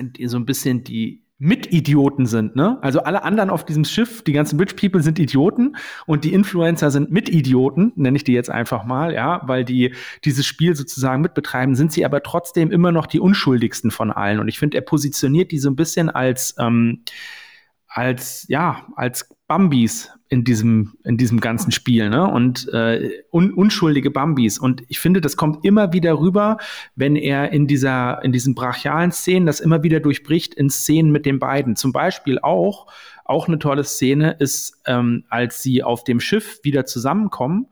die so ein bisschen die Mitidioten sind, ne? Also alle anderen auf diesem Schiff, die ganzen Rich People sind Idioten und die Influencer sind Mitidioten, nenne ich die jetzt einfach mal, ja, weil die dieses Spiel sozusagen mitbetreiben, sind sie aber trotzdem immer noch die unschuldigsten von allen. Und ich finde, er positioniert die so ein bisschen als ähm, als ja als Bambis in diesem in diesem ganzen Spiel ne? Und äh, un, unschuldige Bambis. Und ich finde das kommt immer wieder rüber wenn er in dieser in diesen brachialen Szenen das immer wieder durchbricht in Szenen mit den beiden. Zum Beispiel auch auch eine tolle Szene ist ähm, als sie auf dem Schiff wieder zusammenkommen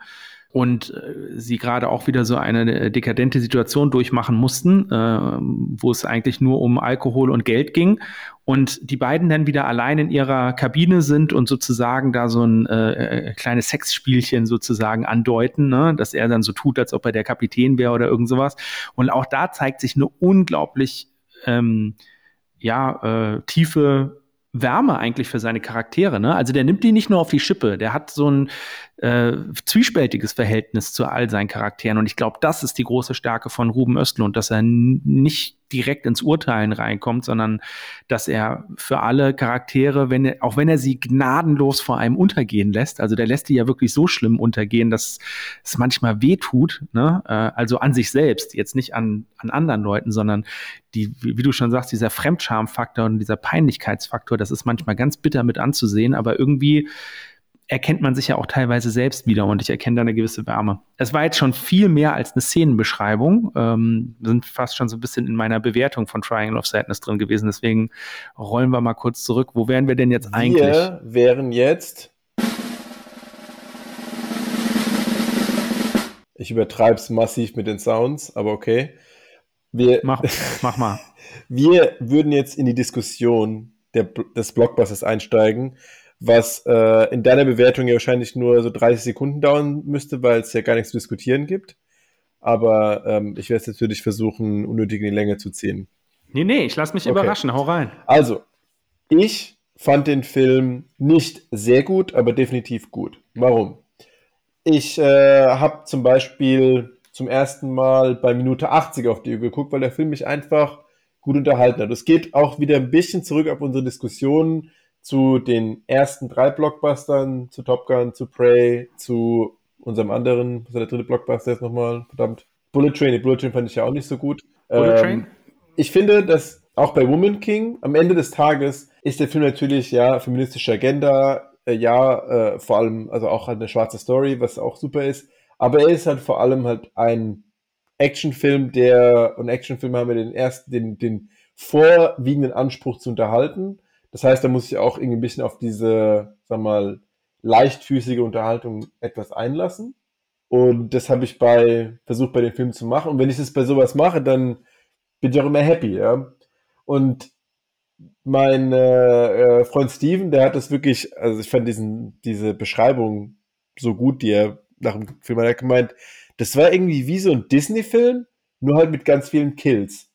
und äh, sie gerade auch wieder so eine äh, dekadente Situation durchmachen mussten, äh, wo es eigentlich nur um Alkohol und Geld ging. Und die beiden dann wieder allein in ihrer Kabine sind und sozusagen da so ein äh, kleines Sexspielchen sozusagen andeuten, ne? dass er dann so tut, als ob er der Kapitän wäre oder irgend sowas. Und auch da zeigt sich eine unglaublich ähm, ja, äh, tiefe Wärme eigentlich für seine Charaktere. Ne? Also der nimmt die nicht nur auf die Schippe, der hat so ein äh, zwiespältiges Verhältnis zu all seinen Charakteren. Und ich glaube, das ist die große Stärke von Ruben Östlund, dass er nicht direkt ins Urteilen reinkommt, sondern dass er für alle Charaktere, wenn er, auch wenn er sie gnadenlos vor einem untergehen lässt, also der lässt die ja wirklich so schlimm untergehen, dass es manchmal wehtut, ne? Äh, also an sich selbst, jetzt nicht an, an anderen Leuten, sondern die, wie, wie du schon sagst, dieser Fremdschamfaktor und dieser Peinlichkeitsfaktor, das ist manchmal ganz bitter mit anzusehen, aber irgendwie erkennt man sich ja auch teilweise selbst wieder und ich erkenne da eine gewisse Wärme. Es war jetzt schon viel mehr als eine Szenenbeschreibung. Ähm, wir sind fast schon so ein bisschen in meiner Bewertung von Triangle of Sadness drin gewesen. Deswegen rollen wir mal kurz zurück. Wo wären wir denn jetzt eigentlich? Wir wären jetzt. Ich übertreibe es massiv mit den Sounds, aber okay. Wir, mach, mach mal. wir würden jetzt in die Diskussion der, des Blockbusters einsteigen was äh, in deiner Bewertung ja wahrscheinlich nur so 30 Sekunden dauern müsste, weil es ja gar nichts zu diskutieren gibt. Aber ähm, ich werde es natürlich versuchen, unnötig in die Länge zu ziehen. Nee, nee, ich lasse mich okay. überraschen. Hau rein. Also, ich fand den Film nicht sehr gut, aber definitiv gut. Warum? Ich äh, habe zum Beispiel zum ersten Mal bei Minute 80 auf die Uhr geguckt, weil der Film mich einfach gut unterhalten hat. Es geht auch wieder ein bisschen zurück auf unsere Diskussionen zu den ersten drei Blockbustern, zu Top Gun, zu Prey, zu unserem anderen, was ist der dritte Blockbuster jetzt nochmal? Verdammt. Bullet Train, die Bullet Train fand ich ja auch nicht so gut. Bullet ähm, Train? Ich finde, dass auch bei Woman King am Ende des Tages ist der Film natürlich ja feministische Agenda, äh, ja, äh, vor allem, also auch halt eine schwarze Story, was auch super ist. Aber er ist halt vor allem halt ein Actionfilm, der, und Actionfilme haben wir den ersten, den, den vorwiegenden Anspruch zu unterhalten. Das heißt, da muss ich auch irgendwie ein bisschen auf diese, sag mal, leichtfüßige Unterhaltung etwas einlassen. Und das habe ich bei versucht bei den Filmen zu machen. Und wenn ich das bei sowas mache, dann bin ich auch immer happy, ja. Und mein äh, Freund Steven, der hat das wirklich, also ich fand diesen, diese Beschreibung so gut, die er nach dem Film hat gemeint, das war irgendwie wie so ein Disney-Film, nur halt mit ganz vielen Kills.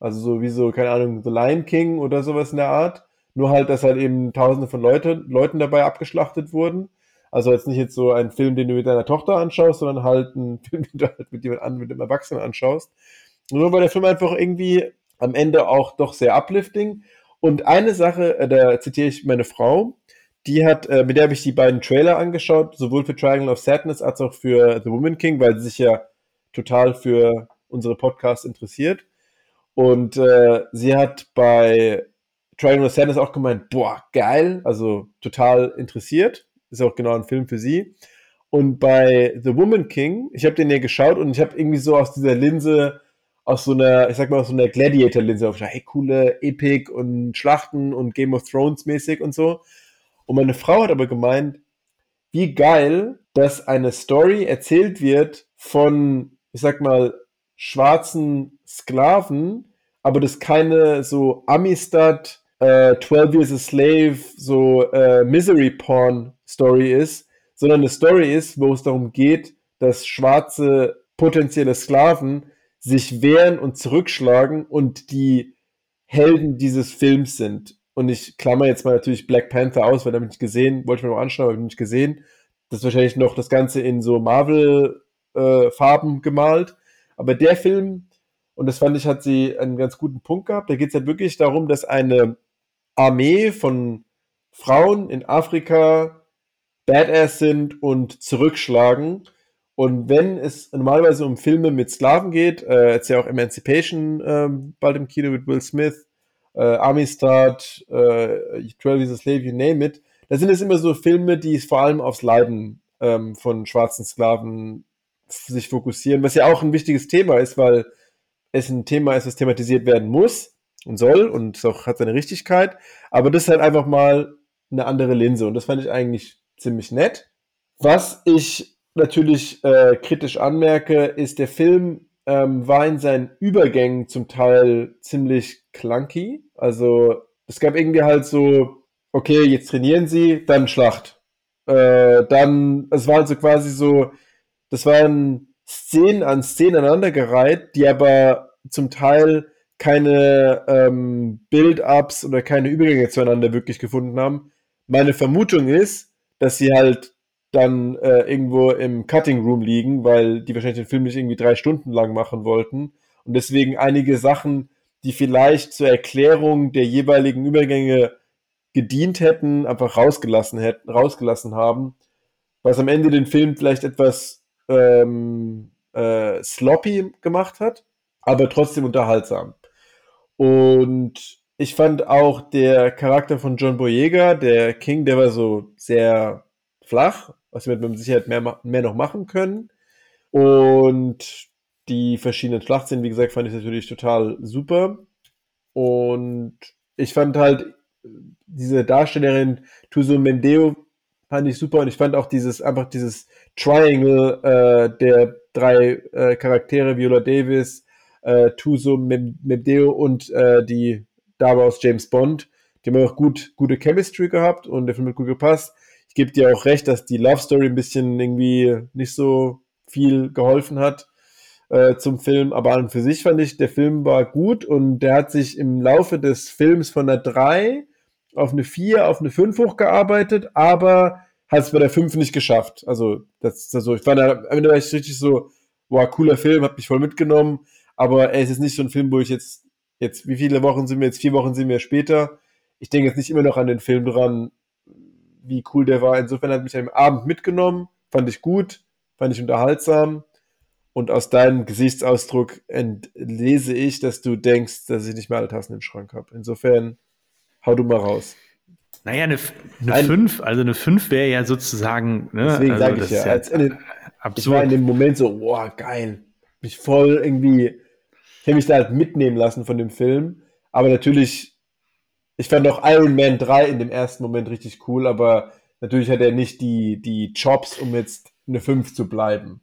Also so wie so, keine Ahnung, The Lion King oder sowas in der Art. Nur halt, dass halt eben tausende von Leute, Leuten dabei abgeschlachtet wurden. Also jetzt nicht jetzt so ein Film, den du mit deiner Tochter anschaust, sondern halt ein Film, den du halt mit jemand anderem, mit dem Erwachsenen anschaust. Nur weil der Film einfach irgendwie am Ende auch doch sehr uplifting. Und eine Sache, äh, da zitiere ich meine Frau, die hat, äh, mit der habe ich die beiden Trailer angeschaut, sowohl für Triangle of Sadness als auch für The Woman King, weil sie sich ja total für unsere Podcasts interessiert. Und äh, sie hat bei Triangle of Sadness auch gemeint, boah, geil, also total interessiert. Ist auch genau ein Film für sie. Und bei The Woman King, ich habe den ja geschaut und ich habe irgendwie so aus dieser Linse, aus so einer, ich sag mal, aus so einer Gladiator-Linse aufgeschaut, hey, coole Epic und Schlachten und Game of Thrones mäßig und so. Und meine Frau hat aber gemeint, wie geil, dass eine Story erzählt wird von, ich sag mal, schwarzen Sklaven, aber das keine so Amistad äh, 12 Years a Slave so äh, Misery Porn Story ist, sondern eine Story ist, wo es darum geht, dass schwarze potenzielle Sklaven sich wehren und zurückschlagen und die Helden dieses Films sind. Und ich klammer jetzt mal natürlich Black Panther aus, weil da bin ich gesehen, wollte ich mir noch anschauen, aber bin ich gesehen. Das ist wahrscheinlich noch das Ganze in so Marvel-Farben äh, gemalt. Aber der Film, und das fand ich, hat sie einen ganz guten Punkt gehabt. Da geht es halt wirklich darum, dass eine Armee von Frauen in Afrika Badass sind und zurückschlagen. Und wenn es normalerweise um Filme mit Sklaven geht, äh, jetzt ja auch Emancipation äh, bald im Kino mit Will Smith, äh, Amistad, äh, 12 is a Slave, you name it. Da sind es immer so Filme, die vor allem aufs Leiden ähm, von schwarzen Sklaven sich fokussieren, was ja auch ein wichtiges Thema ist, weil es ein Thema ist, das thematisiert werden muss und soll und es auch hat seine Richtigkeit. Aber das ist halt einfach mal eine andere Linse und das fand ich eigentlich ziemlich nett. Was ich natürlich äh, kritisch anmerke, ist, der Film ähm, war in seinen Übergängen zum Teil ziemlich clunky. Also es gab irgendwie halt so, okay, jetzt trainieren sie, dann Schlacht. Äh, dann, es war also quasi so, das waren Szenen an Szenen aneinandergereiht, die aber zum Teil keine ähm, Build-ups oder keine Übergänge zueinander wirklich gefunden haben. Meine Vermutung ist, dass sie halt dann äh, irgendwo im Cutting Room liegen, weil die wahrscheinlich den Film nicht irgendwie drei Stunden lang machen wollten und deswegen einige Sachen, die vielleicht zur Erklärung der jeweiligen Übergänge gedient hätten, einfach rausgelassen hätten, rausgelassen haben, was am Ende den Film vielleicht etwas ähm, äh, sloppy gemacht hat, aber trotzdem unterhaltsam. Und ich fand auch der Charakter von John Boyega, der King, der war so sehr flach, was wir mit Sicherheit mehr, mehr noch machen können. Und die verschiedenen Schlachtszenen, wie gesagt, fand ich natürlich total super. Und ich fand halt diese Darstellerin Tuso Mendeo fand ich super und ich fand auch dieses einfach dieses Triangle äh, der drei äh, Charaktere Viola Davis, äh, Tuso Mendeo und äh, die Dame aus James Bond, die haben auch gut gute Chemistry gehabt und der Film hat gut gepasst. Ich gebe dir auch recht, dass die Love Story ein bisschen irgendwie nicht so viel geholfen hat äh, zum Film, aber an und für sich fand ich, der Film war gut und der hat sich im Laufe des Films von der 3 auf eine 4, auf eine 5 hochgearbeitet, aber hat es bei der 5 nicht geschafft. Also, das ist also, ich fand, am Ende war ich richtig so, boah, cooler Film, hat mich voll mitgenommen, aber er ist jetzt nicht so ein Film, wo ich jetzt, jetzt, wie viele Wochen sind wir jetzt? Vier Wochen sind wir später. Ich denke jetzt nicht immer noch an den Film dran, wie cool der war. Insofern hat mich am Abend mitgenommen, fand ich gut, fand ich unterhaltsam. Und aus deinem Gesichtsausdruck entlese ich, dass du denkst, dass ich nicht mehr alle Tassen im Schrank habe. Insofern Hau du mal raus. Naja, eine, eine 5, also eine 5 wäre ja sozusagen. Ne, Deswegen also sage ich ja, als in ich war in dem Moment so, boah, geil. Mich voll irgendwie, ich habe mich da halt mitnehmen lassen von dem Film. Aber natürlich, ich fand auch Iron Man 3 in dem ersten Moment richtig cool, aber natürlich hat er nicht die, die Jobs, um jetzt eine 5 zu bleiben.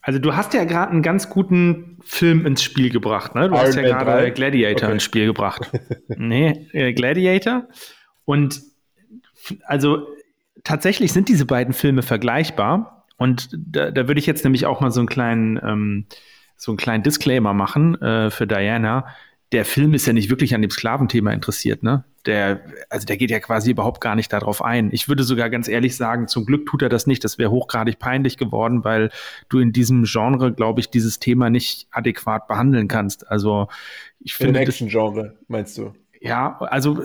Also du hast ja gerade einen ganz guten Film ins Spiel gebracht, ne? Du Iron hast ja gerade Gladiator okay. ins Spiel gebracht. nee, äh, Gladiator. Und also tatsächlich sind diese beiden Filme vergleichbar. Und da, da würde ich jetzt nämlich auch mal so einen kleinen, ähm, so einen kleinen Disclaimer machen äh, für Diana der Film ist ja nicht wirklich an dem Sklaventhema interessiert, ne? Der, also der geht ja quasi überhaupt gar nicht darauf ein. Ich würde sogar ganz ehrlich sagen, zum Glück tut er das nicht. Das wäre hochgradig peinlich geworden, weil du in diesem Genre, glaube ich, dieses Thema nicht adäquat behandeln kannst. Also ich finde. Im Action-Genre, meinst du? Ja, also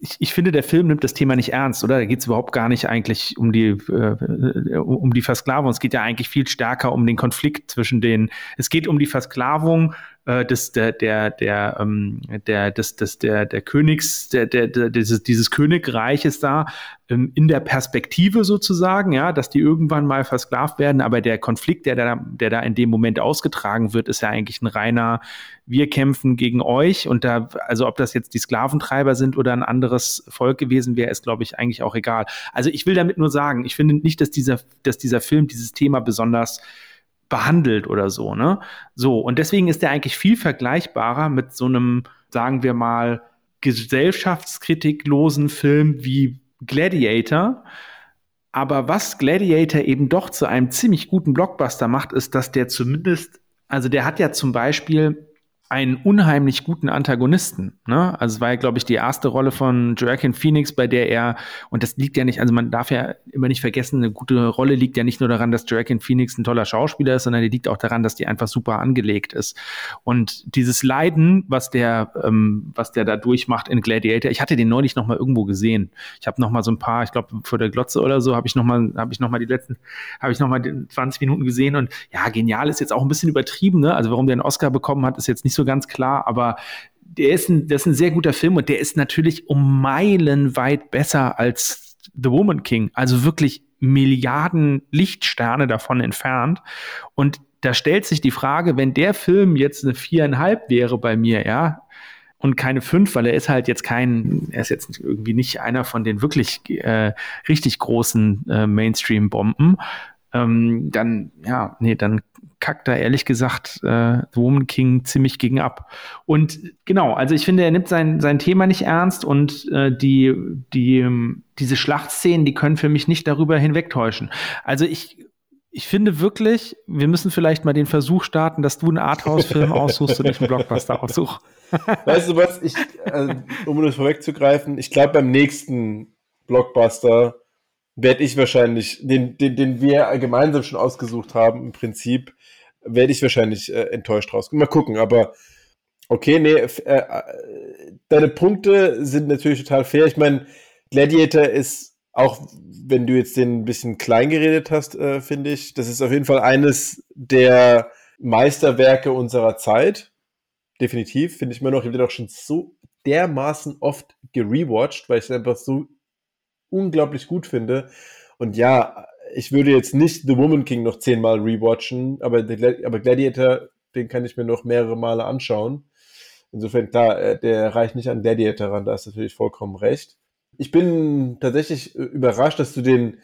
ich, ich, finde, der Film nimmt das Thema nicht ernst, oder? Da geht es überhaupt gar nicht eigentlich um die, äh, um die Versklavung. Es geht ja eigentlich viel stärker um den Konflikt zwischen den. Es geht um die Versklavung äh, des, der, der, der, ähm, der, des, des, der, der Königs, der, der, der, dieses, dieses Königreiches da ähm, in der Perspektive sozusagen, ja, dass die irgendwann mal versklavt werden, aber der Konflikt, der da, der da in dem Moment ausgetragen wird, ist ja eigentlich ein reiner, wir kämpfen gegen euch und da, also ob das jetzt die Sklaventreiber sind oder ein anderes Volk gewesen wäre, ist, glaube ich, eigentlich auch egal. Also ich will damit nur sagen, ich finde nicht, dass dieser, dass dieser Film dieses Thema besonders behandelt oder so, ne? So, und deswegen ist der eigentlich viel vergleichbarer mit so einem, sagen wir mal, gesellschaftskritiklosen Film wie Gladiator. Aber was Gladiator eben doch zu einem ziemlich guten Blockbuster macht, ist, dass der zumindest, also der hat ja zum Beispiel einen unheimlich guten Antagonisten. Ne? Also es war ja, glaube ich, die erste Rolle von Joaquin Phoenix, bei der er, und das liegt ja nicht, also man darf ja immer nicht vergessen, eine gute Rolle liegt ja nicht nur daran, dass Joaquin Phoenix ein toller Schauspieler ist, sondern die liegt auch daran, dass die einfach super angelegt ist. Und dieses Leiden, was der, ähm, was der da durchmacht in Gladiator, ich hatte den neulich noch mal irgendwo gesehen. Ich habe noch mal so ein paar, ich glaube vor der Glotze oder so, habe ich noch mal, habe ich noch mal die letzten, habe ich noch mal 20 Minuten gesehen und ja, genial ist jetzt auch ein bisschen übertrieben, ne? Also warum der einen Oscar bekommen hat, ist jetzt nicht so ganz klar, aber der ist ein, das ist ein sehr guter Film und der ist natürlich um Meilen weit besser als The Woman King. Also wirklich Milliarden Lichtsterne davon entfernt. Und da stellt sich die Frage, wenn der Film jetzt eine viereinhalb wäre bei mir, ja, und keine fünf, weil er ist halt jetzt kein, er ist jetzt irgendwie nicht einer von den wirklich äh, richtig großen äh, Mainstream-Bomben, ähm, dann, ja, nee, dann kackt da ehrlich gesagt äh, The Woman King ziemlich gegen ab. Und genau, also ich finde, er nimmt sein, sein Thema nicht ernst und äh, die, die, diese Schlachtszenen, die können für mich nicht darüber hinwegtäuschen. Also ich ich finde wirklich, wir müssen vielleicht mal den Versuch starten, dass du einen Arthouse-Film aussuchst und nicht einen Blockbuster aussuchst. Weißt du was, ich, äh, um das vorwegzugreifen, ich glaube beim nächsten Blockbuster werde ich wahrscheinlich, den, den, den wir gemeinsam schon ausgesucht haben, im Prinzip, werde ich wahrscheinlich äh, enttäuscht rauskommen. Mal gucken, aber okay, nee, äh, äh, deine Punkte sind natürlich total fair. Ich meine, Gladiator ist auch, wenn du jetzt den ein bisschen klein geredet hast, äh, finde ich, das ist auf jeden Fall eines der Meisterwerke unserer Zeit. Definitiv, finde ich immer noch. Ich habe den auch schon so dermaßen oft gerewatcht, weil ich es einfach so unglaublich gut finde. Und ja, ich würde jetzt nicht The Woman King noch zehnmal rewatchen, aber, aber Gladiator, den kann ich mir noch mehrere Male anschauen. Insofern, klar, äh, der reicht nicht an Gladiator ran, da du natürlich vollkommen recht. Ich bin tatsächlich äh, überrascht, dass du den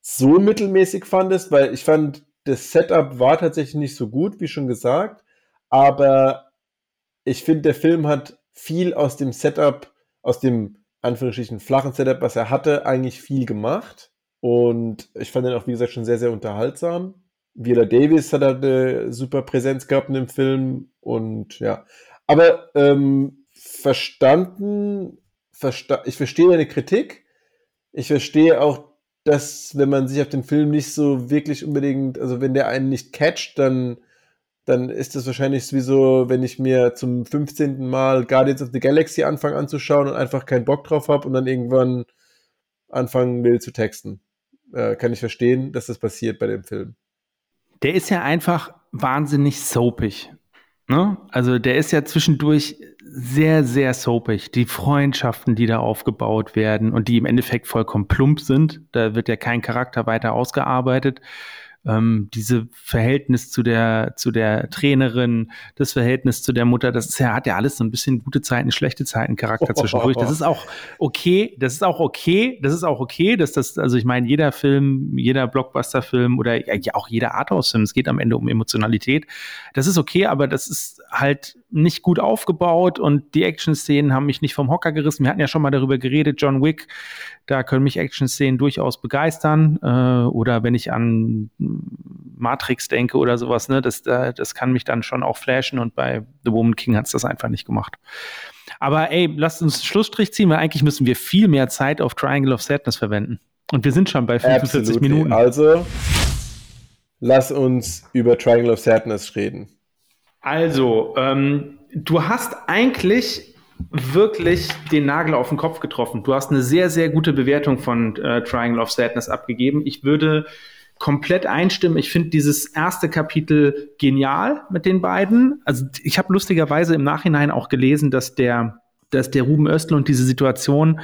so mittelmäßig fandest, weil ich fand, das Setup war tatsächlich nicht so gut, wie schon gesagt, aber ich finde, der Film hat viel aus dem Setup, aus dem Anführungsstrichen flachen Setup, was er hatte, eigentlich viel gemacht. Und ich fand ihn auch, wie gesagt, schon sehr, sehr unterhaltsam. Viola Davis hat halt eine super Präsenz gehabt in dem Film und ja. Aber ähm, verstanden, versta ich verstehe deine Kritik. Ich verstehe auch, dass wenn man sich auf den Film nicht so wirklich unbedingt, also wenn der einen nicht catcht, dann dann ist das wahrscheinlich sowieso, wenn ich mir zum 15. Mal Guardians of the Galaxy anfange anzuschauen und einfach keinen Bock drauf habe und dann irgendwann anfangen will zu texten. Äh, kann ich verstehen, dass das passiert bei dem Film. Der ist ja einfach wahnsinnig soapig. Ne? Also der ist ja zwischendurch sehr, sehr soapig. Die Freundschaften, die da aufgebaut werden und die im Endeffekt vollkommen plump sind. Da wird ja kein Charakter weiter ausgearbeitet ähm, diese Verhältnis zu der, zu der Trainerin, das Verhältnis zu der Mutter, das ist ja, hat ja alles so ein bisschen gute Zeiten, schlechte Zeiten Charakter zwischendurch. Das ist auch okay, das ist auch okay, das ist auch okay, dass das, also ich meine, jeder Film, jeder Blockbuster-Film oder ja, auch jeder Arthouse-Film, es geht am Ende um Emotionalität. Das ist okay, aber das ist halt nicht gut aufgebaut und die Action-Szenen haben mich nicht vom Hocker gerissen. Wir hatten ja schon mal darüber geredet, John Wick, da können mich Action-Szenen durchaus begeistern. Äh, oder wenn ich an Matrix denke oder sowas, ne, das, das kann mich dann schon auch flashen und bei The Woman King hat es das einfach nicht gemacht. Aber ey, lasst uns Schlussstrich ziehen, weil eigentlich müssen wir viel mehr Zeit auf Triangle of Sadness verwenden. Und wir sind schon bei 45 Absolutely. Minuten. Also, lass uns über Triangle of Sadness reden. Also, ähm, du hast eigentlich wirklich den Nagel auf den Kopf getroffen. Du hast eine sehr, sehr gute Bewertung von äh, Triangle of Sadness abgegeben. Ich würde komplett einstimmen. Ich finde dieses erste Kapitel genial mit den beiden. Also ich habe lustigerweise im Nachhinein auch gelesen, dass der, dass der Ruben Östlund diese Situation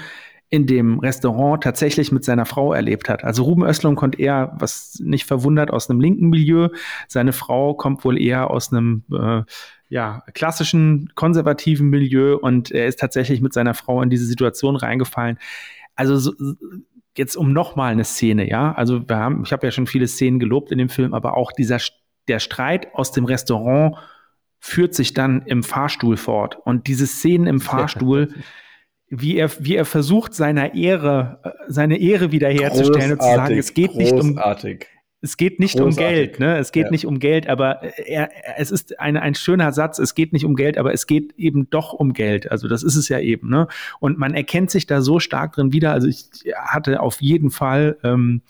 in dem Restaurant tatsächlich mit seiner Frau erlebt hat. Also Ruben Östlund kommt eher, was nicht verwundert, aus einem linken Milieu. Seine Frau kommt wohl eher aus einem äh, ja, klassischen konservativen Milieu und er ist tatsächlich mit seiner Frau in diese Situation reingefallen. Also so, jetzt um nochmal eine Szene, ja. Also wir haben, ich habe ja schon viele Szenen gelobt in dem Film, aber auch dieser der Streit aus dem Restaurant führt sich dann im Fahrstuhl fort. Und diese Szenen im Fahrstuhl, wie er, wie er versucht, seiner Ehre, äh, seine Ehre wiederherzustellen und zu sagen, es geht nicht um, es geht nicht Großartig. um Geld, ne? Es geht ja. nicht um Geld, aber er, es ist eine, ein schöner Satz, es geht nicht um Geld, aber es geht eben doch um Geld. Also das ist es ja eben, ne? Und man erkennt sich da so stark drin wieder. Also ich hatte auf jeden Fall ähm,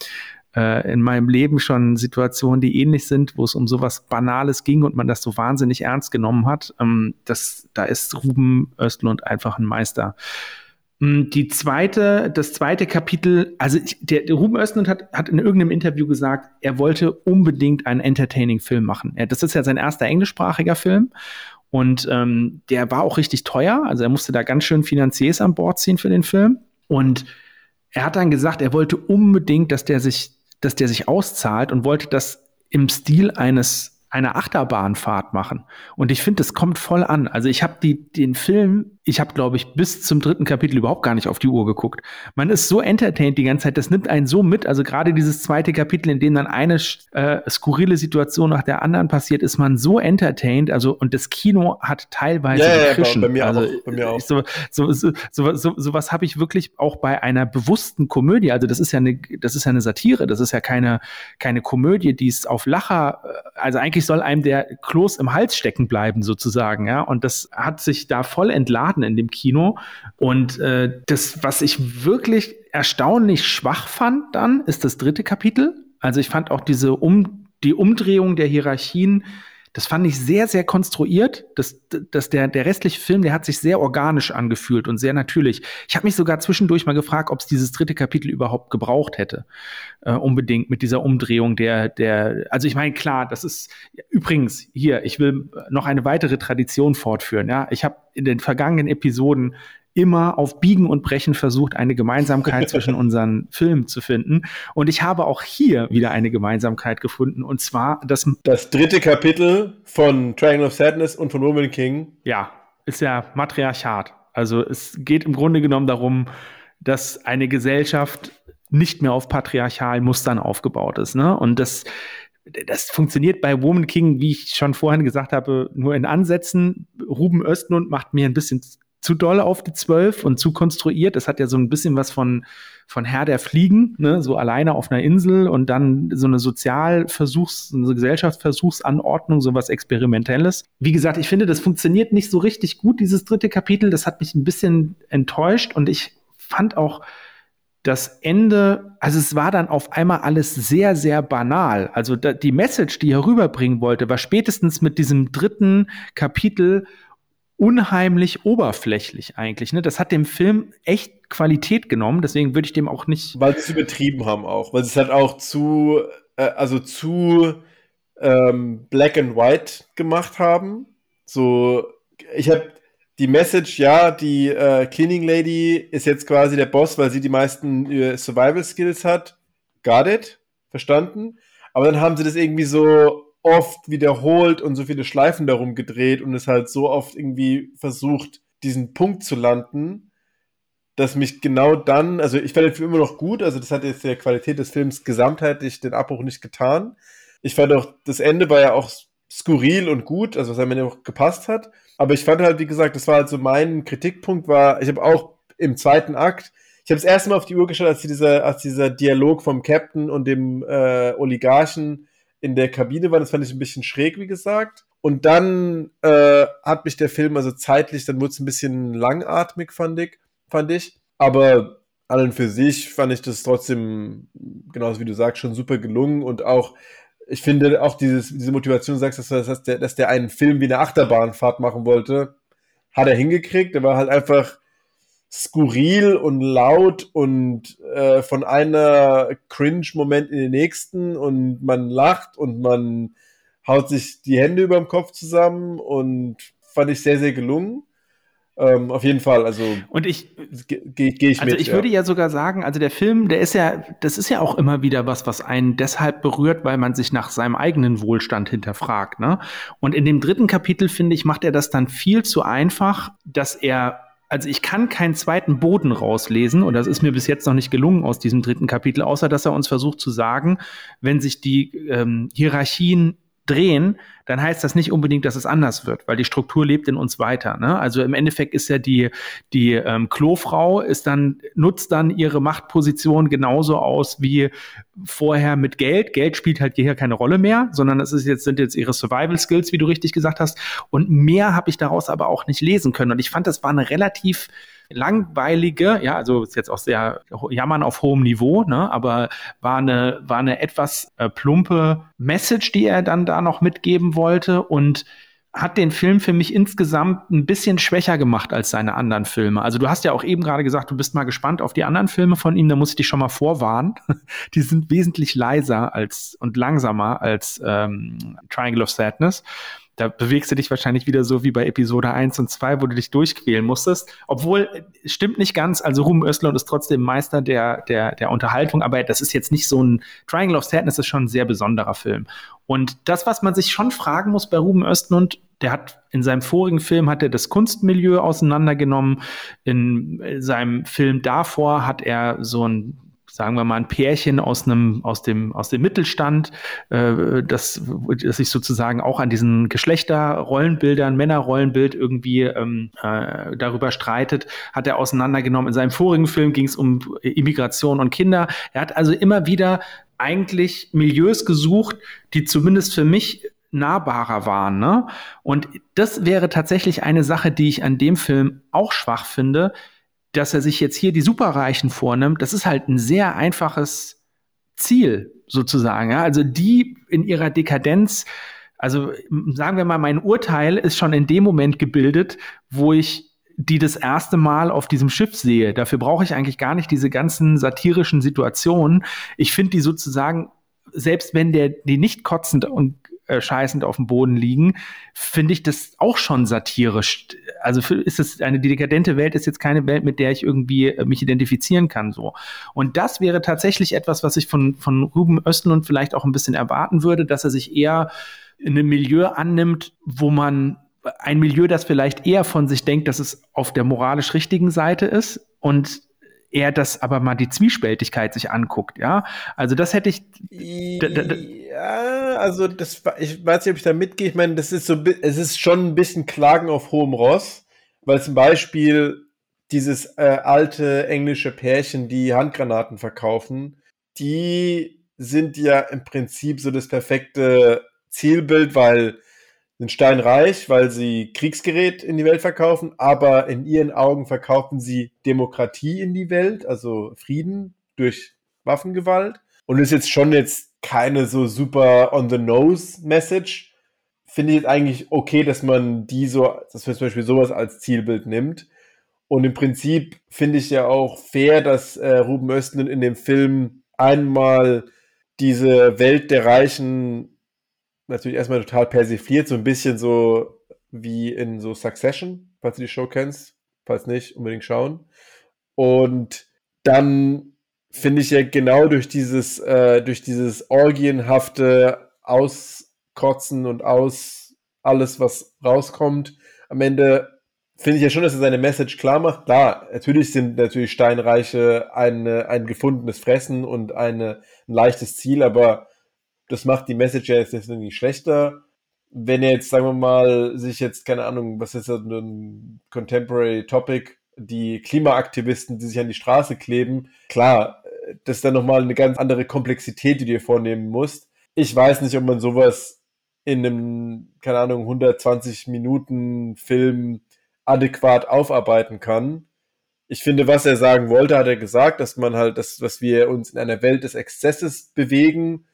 äh, in meinem Leben schon Situationen, die ähnlich sind, wo es um sowas Banales ging und man das so wahnsinnig ernst genommen hat. Ähm, das, da ist Ruben Östlund einfach ein Meister. Mm, die zweite, das zweite Kapitel, also der, der Ruben Östlund hat, hat in irgendeinem Interview gesagt, er wollte unbedingt einen entertaining Film machen. Er, das ist ja sein erster englischsprachiger Film Und ähm, der war auch richtig teuer. Also er musste da ganz schön Finanziers an Bord ziehen für den Film. Und er hat dann gesagt, er wollte unbedingt, dass der sich, dass der sich auszahlt und wollte das im Stil eines eine Achterbahnfahrt machen. Und ich finde, das kommt voll an. Also ich habe den Film, ich habe glaube ich bis zum dritten Kapitel überhaupt gar nicht auf die Uhr geguckt. Man ist so entertained die ganze Zeit, das nimmt einen so mit. Also gerade dieses zweite Kapitel, in dem dann eine äh, skurrile Situation nach der anderen passiert, ist man so entertained. Also und das Kino hat teilweise ja, ja, ja, bei mir also, auch. Bei mir auch. So, so, so, so, so, so was habe ich wirklich auch bei einer bewussten Komödie. Also das ist ja eine, das ist ja eine Satire. Das ist ja keine keine Komödie, die ist auf Lacher. Äh, also eigentlich eigentlich soll einem der Kloß im Hals stecken bleiben, sozusagen, ja. Und das hat sich da voll entladen in dem Kino. Und äh, das, was ich wirklich erstaunlich schwach fand dann, ist das dritte Kapitel. Also ich fand auch diese um die Umdrehung der Hierarchien das fand ich sehr, sehr konstruiert. Das, das der, der restliche Film, der hat sich sehr organisch angefühlt und sehr natürlich. Ich habe mich sogar zwischendurch mal gefragt, ob es dieses dritte Kapitel überhaupt gebraucht hätte. Äh, unbedingt mit dieser Umdrehung der, der, also ich meine, klar, das ist übrigens hier, ich will noch eine weitere Tradition fortführen. Ja, ich habe in den vergangenen Episoden immer auf Biegen und Brechen versucht, eine Gemeinsamkeit zwischen unseren Filmen zu finden. Und ich habe auch hier wieder eine Gemeinsamkeit gefunden. Und zwar das. Das dritte Kapitel von Triangle of Sadness und von Woman King. Ja, ist ja Matriarchat. Also es geht im Grunde genommen darum, dass eine Gesellschaft nicht mehr auf patriarchalen Mustern aufgebaut ist. Ne? Und das, das funktioniert bei Woman King, wie ich schon vorhin gesagt habe, nur in Ansätzen. Ruben Östlund macht mir ein bisschen zu doll auf die Zwölf und zu konstruiert. Es hat ja so ein bisschen was von, von Herr der Fliegen, ne? so alleine auf einer Insel und dann so eine Sozialversuchs-, eine Gesellschaftsversuchsanordnung, so was Experimentelles. Wie gesagt, ich finde, das funktioniert nicht so richtig gut, dieses dritte Kapitel. Das hat mich ein bisschen enttäuscht und ich fand auch, das Ende, also es war dann auf einmal alles sehr, sehr banal. Also da, die Message, die er rüberbringen wollte, war spätestens mit diesem dritten Kapitel unheimlich oberflächlich eigentlich. Ne? Das hat dem Film echt Qualität genommen, deswegen würde ich dem auch nicht. Weil sie es übertrieben haben auch, weil sie es halt auch zu, äh, also zu ähm, black and white gemacht haben. So, ich habe die Message, ja, die äh, Cleaning Lady ist jetzt quasi der Boss, weil sie die meisten äh, Survival Skills hat. Got it? Verstanden? Aber dann haben sie das irgendwie so oft wiederholt und so viele Schleifen darum gedreht und es halt so oft irgendwie versucht, diesen Punkt zu landen, dass mich genau dann, also ich fand den Film immer noch gut, also das hat jetzt der Qualität des Films gesamtheitlich den Abbruch nicht getan. Ich fand auch, das Ende war ja auch skurril und gut, also was mir auch gepasst hat. Aber ich fand halt, wie gesagt, das war halt so mein Kritikpunkt war, ich habe auch im zweiten Akt, ich habe das erste Mal auf die Uhr geschaut, als dieser, als dieser Dialog vom Captain und dem äh, Oligarchen in der Kabine war. Das fand ich ein bisschen schräg, wie gesagt. Und dann äh, hat mich der Film also zeitlich, dann wurde es ein bisschen langatmig, fand ich, fand ich. Aber allen für sich fand ich das trotzdem, genauso wie du sagst, schon super gelungen und auch, ich finde auch dieses, diese Motivation, sagst, dass, dass, der, dass der einen Film wie eine Achterbahnfahrt machen wollte, hat er hingekriegt. Der war halt einfach skurril und laut und äh, von einer Cringe-Moment in den nächsten und man lacht und man haut sich die Hände über dem Kopf zusammen und fand ich sehr, sehr gelungen. Ähm, auf jeden Fall, also und ich gehe geh ich also mit. ich ja. würde ja sogar sagen, also der Film, der ist ja, das ist ja auch immer wieder was, was einen deshalb berührt, weil man sich nach seinem eigenen Wohlstand hinterfragt. Ne? Und in dem dritten Kapitel finde ich, macht er das dann viel zu einfach, dass er also ich kann keinen zweiten Boden rauslesen und das ist mir bis jetzt noch nicht gelungen aus diesem dritten Kapitel, außer dass er uns versucht zu sagen, wenn sich die ähm, Hierarchien drehen, dann heißt das nicht unbedingt, dass es anders wird, weil die Struktur lebt in uns weiter. Ne? Also im Endeffekt ist ja die, die ähm, Klofrau ist dann, nutzt dann ihre Machtposition genauso aus wie vorher mit Geld. Geld spielt halt hier keine Rolle mehr, sondern es ist jetzt, sind jetzt ihre Survival Skills, wie du richtig gesagt hast. Und mehr habe ich daraus aber auch nicht lesen können. Und ich fand, das war eine relativ langweilige, ja, also ist jetzt auch sehr jammern auf hohem Niveau, ne, aber war eine, war eine etwas äh, plumpe Message, die er dann da noch mitgeben wollte und hat den Film für mich insgesamt ein bisschen schwächer gemacht als seine anderen Filme. Also du hast ja auch eben gerade gesagt, du bist mal gespannt auf die anderen Filme von ihm, da muss ich dich schon mal vorwarnen. Die sind wesentlich leiser als und langsamer als ähm, Triangle of Sadness. Da bewegst du dich wahrscheinlich wieder so wie bei Episode 1 und 2, wo du dich durchquälen musstest. Obwohl, stimmt nicht ganz, also Ruben Östlund ist trotzdem Meister der, der, der Unterhaltung, aber das ist jetzt nicht so ein Triangle of Sadness, ist schon ein sehr besonderer Film. Und das, was man sich schon fragen muss bei Ruben Östlund, der hat in seinem vorigen Film hat er das Kunstmilieu auseinandergenommen. In seinem Film davor hat er so ein sagen wir mal, ein Pärchen aus einem, aus dem, aus dem Mittelstand, äh, das, das sich sozusagen auch an diesen Geschlechterrollenbildern, Männerrollenbild irgendwie ähm, äh, darüber streitet, hat er auseinandergenommen. In seinem vorigen Film ging es um Immigration und Kinder. Er hat also immer wieder eigentlich Milieus gesucht, die zumindest für mich nahbarer waren. Ne? Und das wäre tatsächlich eine Sache, die ich an dem Film auch schwach finde dass er sich jetzt hier die Superreichen vornimmt, das ist halt ein sehr einfaches Ziel sozusagen. Ja? Also die in ihrer Dekadenz, also sagen wir mal, mein Urteil ist schon in dem Moment gebildet, wo ich die das erste Mal auf diesem Schiff sehe. Dafür brauche ich eigentlich gar nicht diese ganzen satirischen Situationen. Ich finde die sozusagen, selbst wenn der die nicht kotzend und äh, scheißend auf dem Boden liegen, finde ich das auch schon satirisch. Also ist es eine dekadente Welt, ist jetzt keine Welt, mit der ich irgendwie äh, mich identifizieren kann, so. Und das wäre tatsächlich etwas, was ich von, von Ruben Östlund vielleicht auch ein bisschen erwarten würde, dass er sich eher in einem Milieu annimmt, wo man ein Milieu, das vielleicht eher von sich denkt, dass es auf der moralisch richtigen Seite ist und er das aber mal die Zwiespältigkeit sich anguckt, ja. Also das hätte ich. Ja, also das, ich weiß nicht, ob ich da mitgehe. Ich meine, das ist so, es ist schon ein bisschen Klagen auf hohem Ross, weil zum Beispiel dieses äh, alte englische Pärchen, die Handgranaten verkaufen, die sind ja im Prinzip so das perfekte Zielbild, weil sind steinreich, weil sie Kriegsgerät in die Welt verkaufen, aber in ihren Augen verkaufen sie Demokratie in die Welt, also Frieden durch Waffengewalt. Und ist jetzt schon jetzt keine so super on the nose Message. Finde ich jetzt eigentlich okay, dass man die so, dass man zum Beispiel sowas als Zielbild nimmt. Und im Prinzip finde ich ja auch fair, dass äh, Ruben Östlund in dem Film einmal diese Welt der Reichen natürlich erstmal total persifliert, so ein bisschen so wie in so Succession, falls du die Show kennst. Falls nicht, unbedingt schauen. Und dann finde ich ja genau durch dieses, äh, durch dieses orgienhafte Auskotzen und aus alles, was rauskommt, am Ende finde ich ja schon, dass er seine Message klar macht. Klar, natürlich sind natürlich Steinreiche eine, ein gefundenes Fressen und eine, ein leichtes Ziel, aber das macht die Message ja jetzt nicht schlechter. Wenn er jetzt, sagen wir mal, sich jetzt, keine Ahnung, was ist das, ein Contemporary Topic, die Klimaaktivisten, die sich an die Straße kleben, klar, das ist dann nochmal eine ganz andere Komplexität, die du dir vornehmen musst. Ich weiß nicht, ob man sowas in einem, keine Ahnung, 120 Minuten Film adäquat aufarbeiten kann. Ich finde, was er sagen wollte, hat er gesagt, dass man halt das, was wir uns in einer Welt des Exzesses bewegen,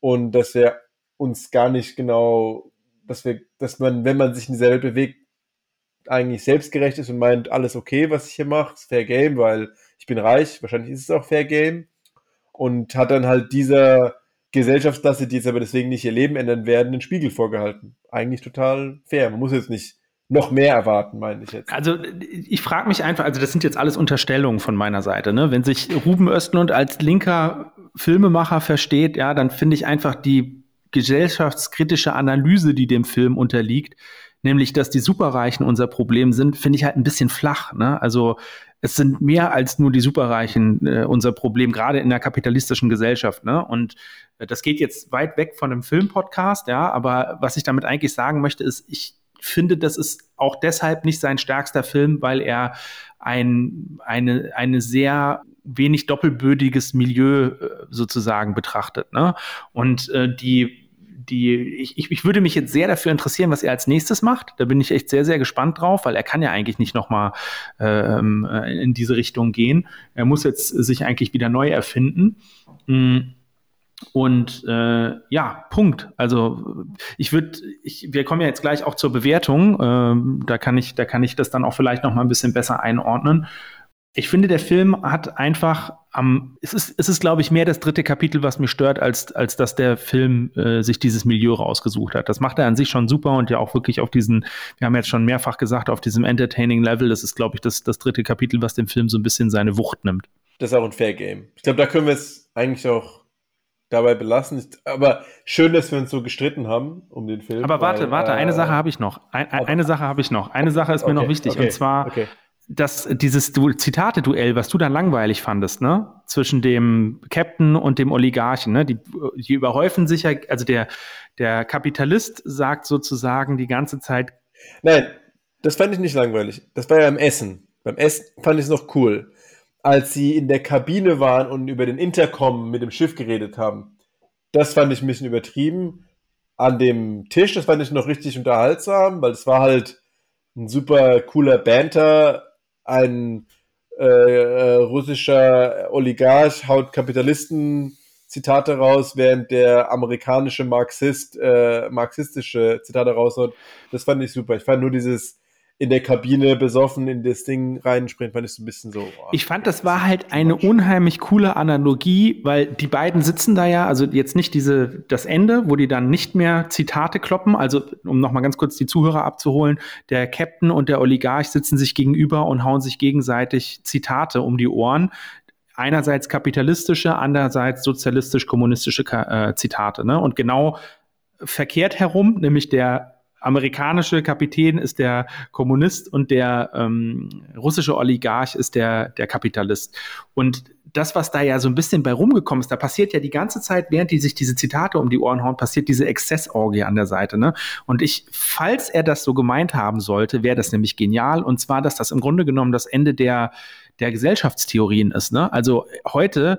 und dass wir uns gar nicht genau, dass wir, dass man, wenn man sich in dieser Welt bewegt, eigentlich selbstgerecht ist und meint, alles okay, was ich hier mache, ist Fair Game, weil ich bin reich, wahrscheinlich ist es auch Fair Game und hat dann halt dieser Gesellschaftsklasse, die jetzt aber deswegen nicht ihr Leben ändern werden, den Spiegel vorgehalten. Eigentlich total fair. Man muss jetzt nicht noch mehr erwarten, meine ich jetzt. Also ich frage mich einfach, also das sind jetzt alles Unterstellungen von meiner Seite, ne? Wenn sich Ruben Östlund als linker Filmemacher versteht, ja, dann finde ich einfach die gesellschaftskritische Analyse, die dem Film unterliegt, nämlich dass die Superreichen unser Problem sind, finde ich halt ein bisschen flach. Ne? Also es sind mehr als nur die Superreichen äh, unser Problem, gerade in der kapitalistischen Gesellschaft. Ne? Und äh, das geht jetzt weit weg von einem Filmpodcast, ja, aber was ich damit eigentlich sagen möchte, ist, ich finde, das ist auch deshalb nicht sein stärkster Film, weil er ein, eine, eine sehr wenig doppelbödiges Milieu äh, sozusagen betrachtet. Ne? Und äh, die, die, ich, ich würde mich jetzt sehr dafür interessieren, was er als nächstes macht. Da bin ich echt sehr, sehr gespannt drauf, weil er kann ja eigentlich nicht nochmal ähm, äh, in diese Richtung gehen. Er muss jetzt sich eigentlich wieder neu erfinden. Mhm. Und äh, ja, Punkt. Also ich würde, wir kommen ja jetzt gleich auch zur Bewertung. Ähm, da kann ich, da kann ich das dann auch vielleicht noch mal ein bisschen besser einordnen. Ich finde, der Film hat einfach am, es ist, es ist, glaube ich, mehr das dritte Kapitel, was mir stört, als, als dass der Film äh, sich dieses Milieu rausgesucht hat. Das macht er an sich schon super und ja auch wirklich auf diesen, wir haben jetzt schon mehrfach gesagt, auf diesem entertaining Level, das ist, glaube ich, das, das dritte Kapitel, was dem Film so ein bisschen seine Wucht nimmt. Das ist auch ein Fair Game. Ich glaube, da können wir es eigentlich auch dabei belassen. Aber schön, dass wir uns so gestritten haben um den Film. Aber warte, weil, warte, eine äh, Sache habe ich noch. Ein, eine Sache habe ich noch. Eine Sache ist okay, mir noch wichtig okay, und zwar okay das, dieses du Zitate-Duell, was du dann langweilig fandest, ne? Zwischen dem Captain und dem Oligarchen, ne? Die, die überhäufen sich ja, also der, der Kapitalist sagt sozusagen die ganze Zeit. Nein, das fand ich nicht langweilig. Das war ja im Essen. Beim Essen fand ich es noch cool. Als sie in der Kabine waren und über den Intercom mit dem Schiff geredet haben. Das fand ich ein bisschen übertrieben. An dem Tisch, das fand ich noch richtig unterhaltsam, weil es war halt ein super cooler Banter ein äh, äh, russischer Oligarch haut Kapitalisten Zitate raus, während der amerikanische Marxist äh, marxistische Zitate raushaut. Das fand ich super. Ich fand nur dieses in der Kabine besoffen in das Ding reinspringen, fand ich so ein bisschen so. Oh, ich fand, das war halt eine unheimlich coole Analogie, weil die beiden sitzen da ja, also jetzt nicht diese, das Ende, wo die dann nicht mehr Zitate kloppen, also um nochmal ganz kurz die Zuhörer abzuholen, der Captain und der Oligarch sitzen sich gegenüber und hauen sich gegenseitig Zitate um die Ohren einerseits kapitalistische, andererseits sozialistisch-kommunistische äh, Zitate. Ne? Und genau verkehrt herum, nämlich der amerikanische Kapitän ist der Kommunist und der ähm, russische Oligarch ist der, der Kapitalist. Und das, was da ja so ein bisschen bei rumgekommen ist, da passiert ja die ganze Zeit, während die sich diese Zitate um die Ohren hauen, passiert diese Exzessorgie an der Seite. Ne? Und ich, falls er das so gemeint haben sollte, wäre das nämlich genial. Und zwar, dass das im Grunde genommen das Ende der, der Gesellschaftstheorien ist. Ne? Also heute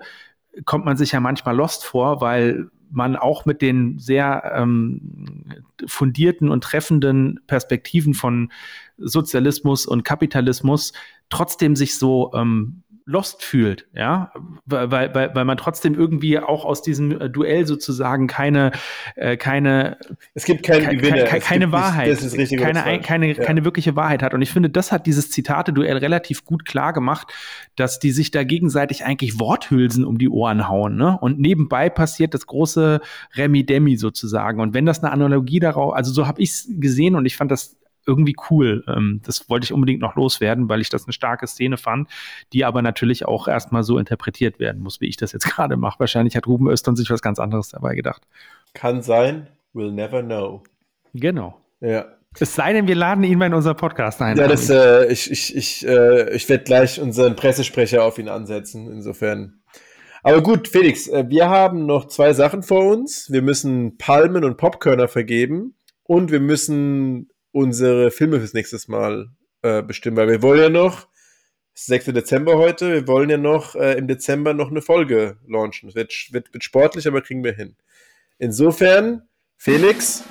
kommt man sich ja manchmal lost vor, weil man auch mit den sehr ähm, fundierten und treffenden Perspektiven von Sozialismus und Kapitalismus trotzdem sich so ähm, lost fühlt, ja, weil, weil, weil man trotzdem irgendwie auch aus diesem äh, Duell sozusagen keine, äh, keine, es gibt keinen ke Gewinner, ke keine Wahrheit, nicht, das ist richtig keine, ein, keine, ja. keine wirkliche Wahrheit hat. Und ich finde, das hat dieses Zitate-Duell relativ gut klar gemacht, dass die sich da gegenseitig eigentlich Worthülsen um die Ohren hauen, ne? Und nebenbei passiert das große Remi-Demi sozusagen. Und wenn das eine Analogie darauf, also so habe ich es gesehen und ich fand das irgendwie cool. Ähm, das wollte ich unbedingt noch loswerden, weil ich das eine starke Szene fand, die aber natürlich auch erstmal so interpretiert werden muss, wie ich das jetzt gerade mache. Wahrscheinlich hat Ruben Östern sich was ganz anderes dabei gedacht. Kann sein, we'll never know. Genau. Ja. Es sei denn, wir laden ihn mal in unser Podcast ein. Ja, das, äh, ich, ich, ich, äh, ich werde gleich unseren Pressesprecher auf ihn ansetzen. Insofern. Aber gut, Felix, äh, wir haben noch zwei Sachen vor uns. Wir müssen Palmen und Popkörner vergeben und wir müssen unsere Filme fürs nächste Mal äh, bestimmen, weil wir wollen ja noch, 6. Dezember heute, wir wollen ja noch äh, im Dezember noch eine Folge launchen. Es wird, wird, wird sportlich, aber kriegen wir hin. Insofern, Felix,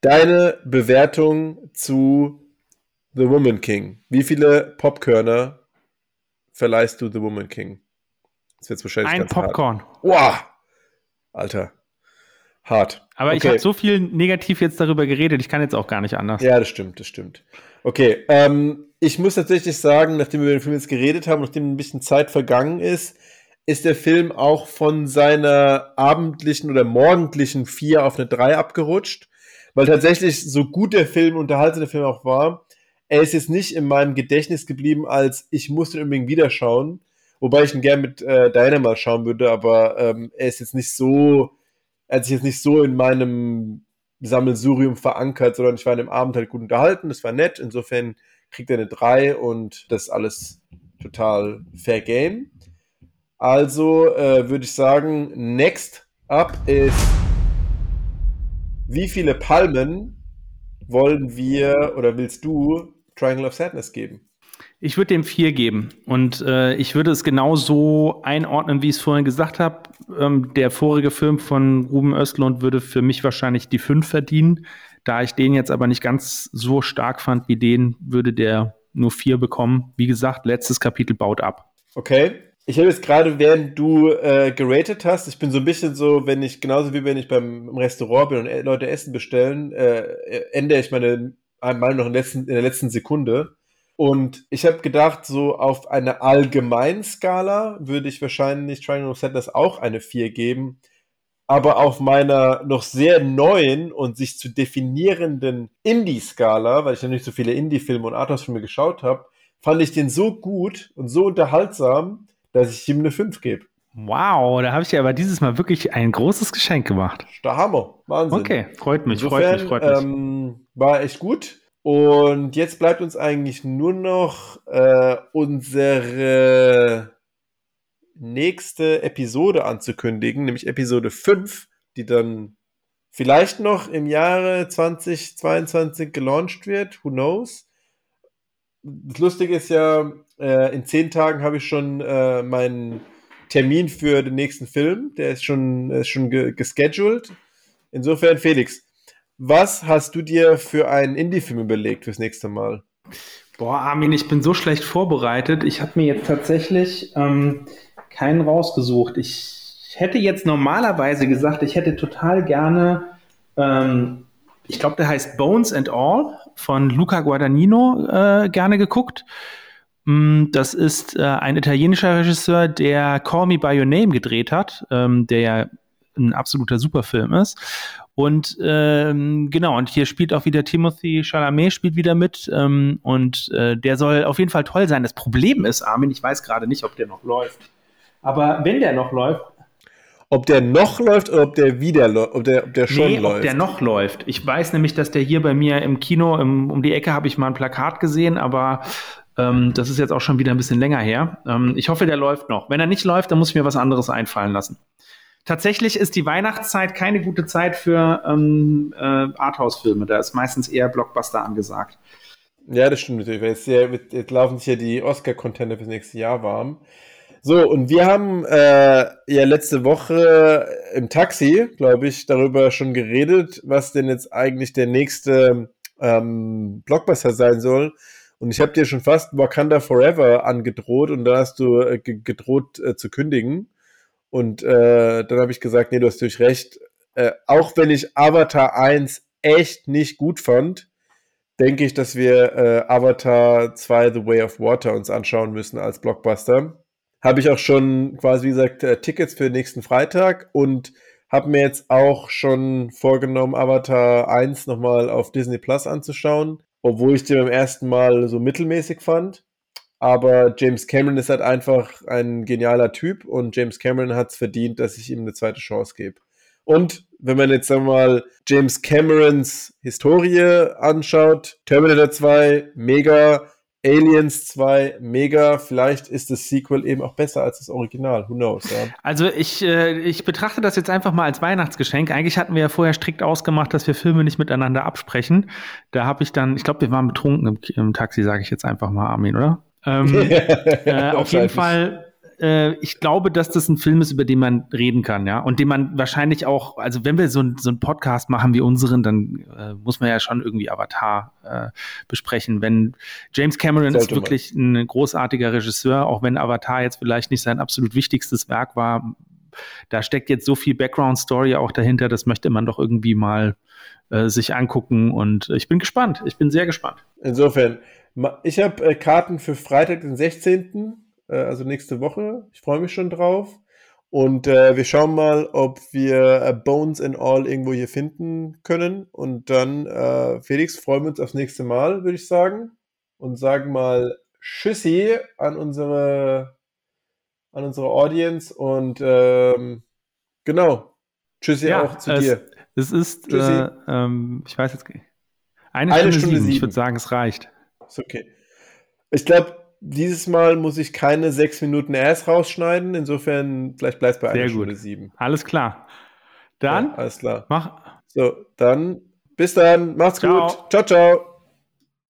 deine Bewertung zu The Woman King. Wie viele Popkörner verleihst du The Woman King? Das wird wahrscheinlich Ein Popcorn. Wow! Alter. Hart. Aber okay. ich habe so viel negativ jetzt darüber geredet, ich kann jetzt auch gar nicht anders. Ja, das stimmt, das stimmt. Okay, ähm, ich muss tatsächlich sagen, nachdem wir über den Film jetzt geredet haben, nachdem ein bisschen Zeit vergangen ist, ist der Film auch von seiner abendlichen oder morgendlichen 4 auf eine 3 abgerutscht. Weil tatsächlich, so gut der Film, unterhaltende Film auch war, er ist jetzt nicht in meinem Gedächtnis geblieben, als ich musste ihn unbedingt wieder schauen. Wobei ich ihn gern mit äh, Diana mal schauen würde, aber ähm, er ist jetzt nicht so er hat sich jetzt nicht so in meinem Sammelsurium verankert, sondern ich war an dem Abend halt gut unterhalten, das war nett, insofern kriegt er eine 3 und das ist alles total fair game. Also äh, würde ich sagen, next up ist, wie viele Palmen wollen wir oder willst du Triangle of Sadness geben? Ich würde dem vier geben und äh, ich würde es genau so einordnen, wie ich es vorhin gesagt habe. Ähm, der vorige Film von Ruben Östlund würde für mich wahrscheinlich die fünf verdienen. Da ich den jetzt aber nicht ganz so stark fand wie den, würde der nur vier bekommen. Wie gesagt, letztes Kapitel baut ab. Okay. Ich habe jetzt gerade, während du äh, geratet hast, ich bin so ein bisschen so, wenn ich, genauso wie wenn ich beim Restaurant bin und äh, Leute Essen bestellen, äh, ändere ich meine Meinung noch in, letzten, in der letzten Sekunde Und ich habe gedacht, so auf einer Allgemeinskala würde ich wahrscheinlich Triangle of Sadness auch eine 4 geben. Aber auf meiner noch sehr neuen und sich zu definierenden Indie-Skala, weil ich ja nicht so viele Indie-Filme und Arthouse-Filme geschaut habe, fand ich den so gut und so unterhaltsam, dass ich ihm eine 5 gebe. Wow, da habe ich dir aber dieses Mal wirklich ein großes Geschenk gemacht. Der Hammer, Wahnsinn. Okay, freut mich, Insofern, freut mich, freut mich. Ähm, war echt gut. Und jetzt bleibt uns eigentlich nur noch äh, unsere nächste Episode anzukündigen, nämlich Episode 5, die dann vielleicht noch im Jahre 2022 gelauncht wird. Who knows? Das Lustige ist ja, äh, in zehn Tagen habe ich schon äh, meinen Termin für den nächsten Film. Der ist schon, ist schon ge gescheduled. Insofern, Felix, was hast du dir für einen Indie-Film überlegt fürs nächste Mal? Boah, Armin, ich bin so schlecht vorbereitet. Ich habe mir jetzt tatsächlich ähm, keinen rausgesucht. Ich hätte jetzt normalerweise gesagt, ich hätte total gerne, ähm, ich glaube, der heißt Bones and All von Luca Guadagnino äh, gerne geguckt. Mm, das ist äh, ein italienischer Regisseur, der Call Me By Your Name gedreht hat, ähm, der ein absoluter Superfilm ist. Und ähm, genau, und hier spielt auch wieder Timothy Chalamet spielt wieder mit ähm, und äh, der soll auf jeden Fall toll sein. Das Problem ist, Armin, ich weiß gerade nicht, ob der noch läuft. Aber wenn der noch läuft, ob der noch läuft oder ob der wieder läuft, ob der, ob der schon nee, läuft. Ob der noch läuft. Ich weiß nämlich, dass der hier bei mir im Kino im, um die Ecke habe ich mal ein Plakat gesehen, aber ähm, das ist jetzt auch schon wieder ein bisschen länger her. Ähm, ich hoffe, der läuft noch. Wenn er nicht läuft, dann muss ich mir was anderes einfallen lassen. Tatsächlich ist die Weihnachtszeit keine gute Zeit für ähm, äh, Arthouse-Filme. Da ist meistens eher Blockbuster angesagt. Ja, das stimmt natürlich. Jetzt, jetzt laufen sich ja die Oscar-Contender fürs nächste Jahr warm. So, und wir haben äh, ja letzte Woche im Taxi, glaube ich, darüber schon geredet, was denn jetzt eigentlich der nächste ähm, Blockbuster sein soll. Und ich habe dir schon fast Wakanda Forever angedroht und da hast du äh, gedroht äh, zu kündigen. Und äh, dann habe ich gesagt, nee, du hast natürlich recht. Äh, auch wenn ich Avatar 1 echt nicht gut fand, denke ich, dass wir äh, Avatar 2 The Way of Water uns anschauen müssen als Blockbuster. Habe ich auch schon quasi, wie gesagt, äh, Tickets für nächsten Freitag und habe mir jetzt auch schon vorgenommen, Avatar 1 nochmal auf Disney Plus anzuschauen, obwohl ich den beim ersten Mal so mittelmäßig fand. Aber James Cameron ist halt einfach ein genialer Typ und James Cameron hat es verdient, dass ich ihm eine zweite Chance gebe. Und wenn man jetzt einmal James Camerons Historie anschaut, Terminator 2, mega, Aliens 2, mega, vielleicht ist das Sequel eben auch besser als das Original, who knows, ja. Also ich, äh, ich betrachte das jetzt einfach mal als Weihnachtsgeschenk. Eigentlich hatten wir ja vorher strikt ausgemacht, dass wir Filme nicht miteinander absprechen. Da habe ich dann, ich glaube, wir waren betrunken im, im Taxi, sage ich jetzt einfach mal, Armin, oder? Ähm, äh, auf jeden Fall, äh, ich glaube, dass das ein Film ist, über den man reden kann, ja. Und den man wahrscheinlich auch, also wenn wir so, ein, so einen Podcast machen wie unseren, dann äh, muss man ja schon irgendwie Avatar äh, besprechen. Wenn James Cameron Sollte ist wirklich man. ein großartiger Regisseur, auch wenn Avatar jetzt vielleicht nicht sein absolut wichtigstes Werk war, da steckt jetzt so viel Background-Story auch dahinter, das möchte man doch irgendwie mal äh, sich angucken. Und ich bin gespannt. Ich bin sehr gespannt. Insofern, ich habe äh, Karten für Freitag, den 16., äh, also nächste Woche. Ich freue mich schon drauf. Und äh, wir schauen mal, ob wir äh, Bones and All irgendwo hier finden können. Und dann, äh, Felix, freuen wir uns aufs nächste Mal, würde ich sagen. Und sagen mal Tschüssi an unsere, an unsere Audience. Und ähm, genau, Tschüssi ja, auch zu es, dir. Es ist, äh, ähm, ich weiß jetzt, eine, eine Stunde, Stunde sieben. sieben. Ich würde sagen, es reicht. Ist okay. Ich glaube, dieses Mal muss ich keine sechs Minuten erst rausschneiden. Insofern, vielleicht bleibt es bei Sehr einer gut. Stunde sieben. Alles klar. Dann. Ja, alles klar. Mach. So, dann bis dann. Macht's ciao. gut. Ciao, ciao.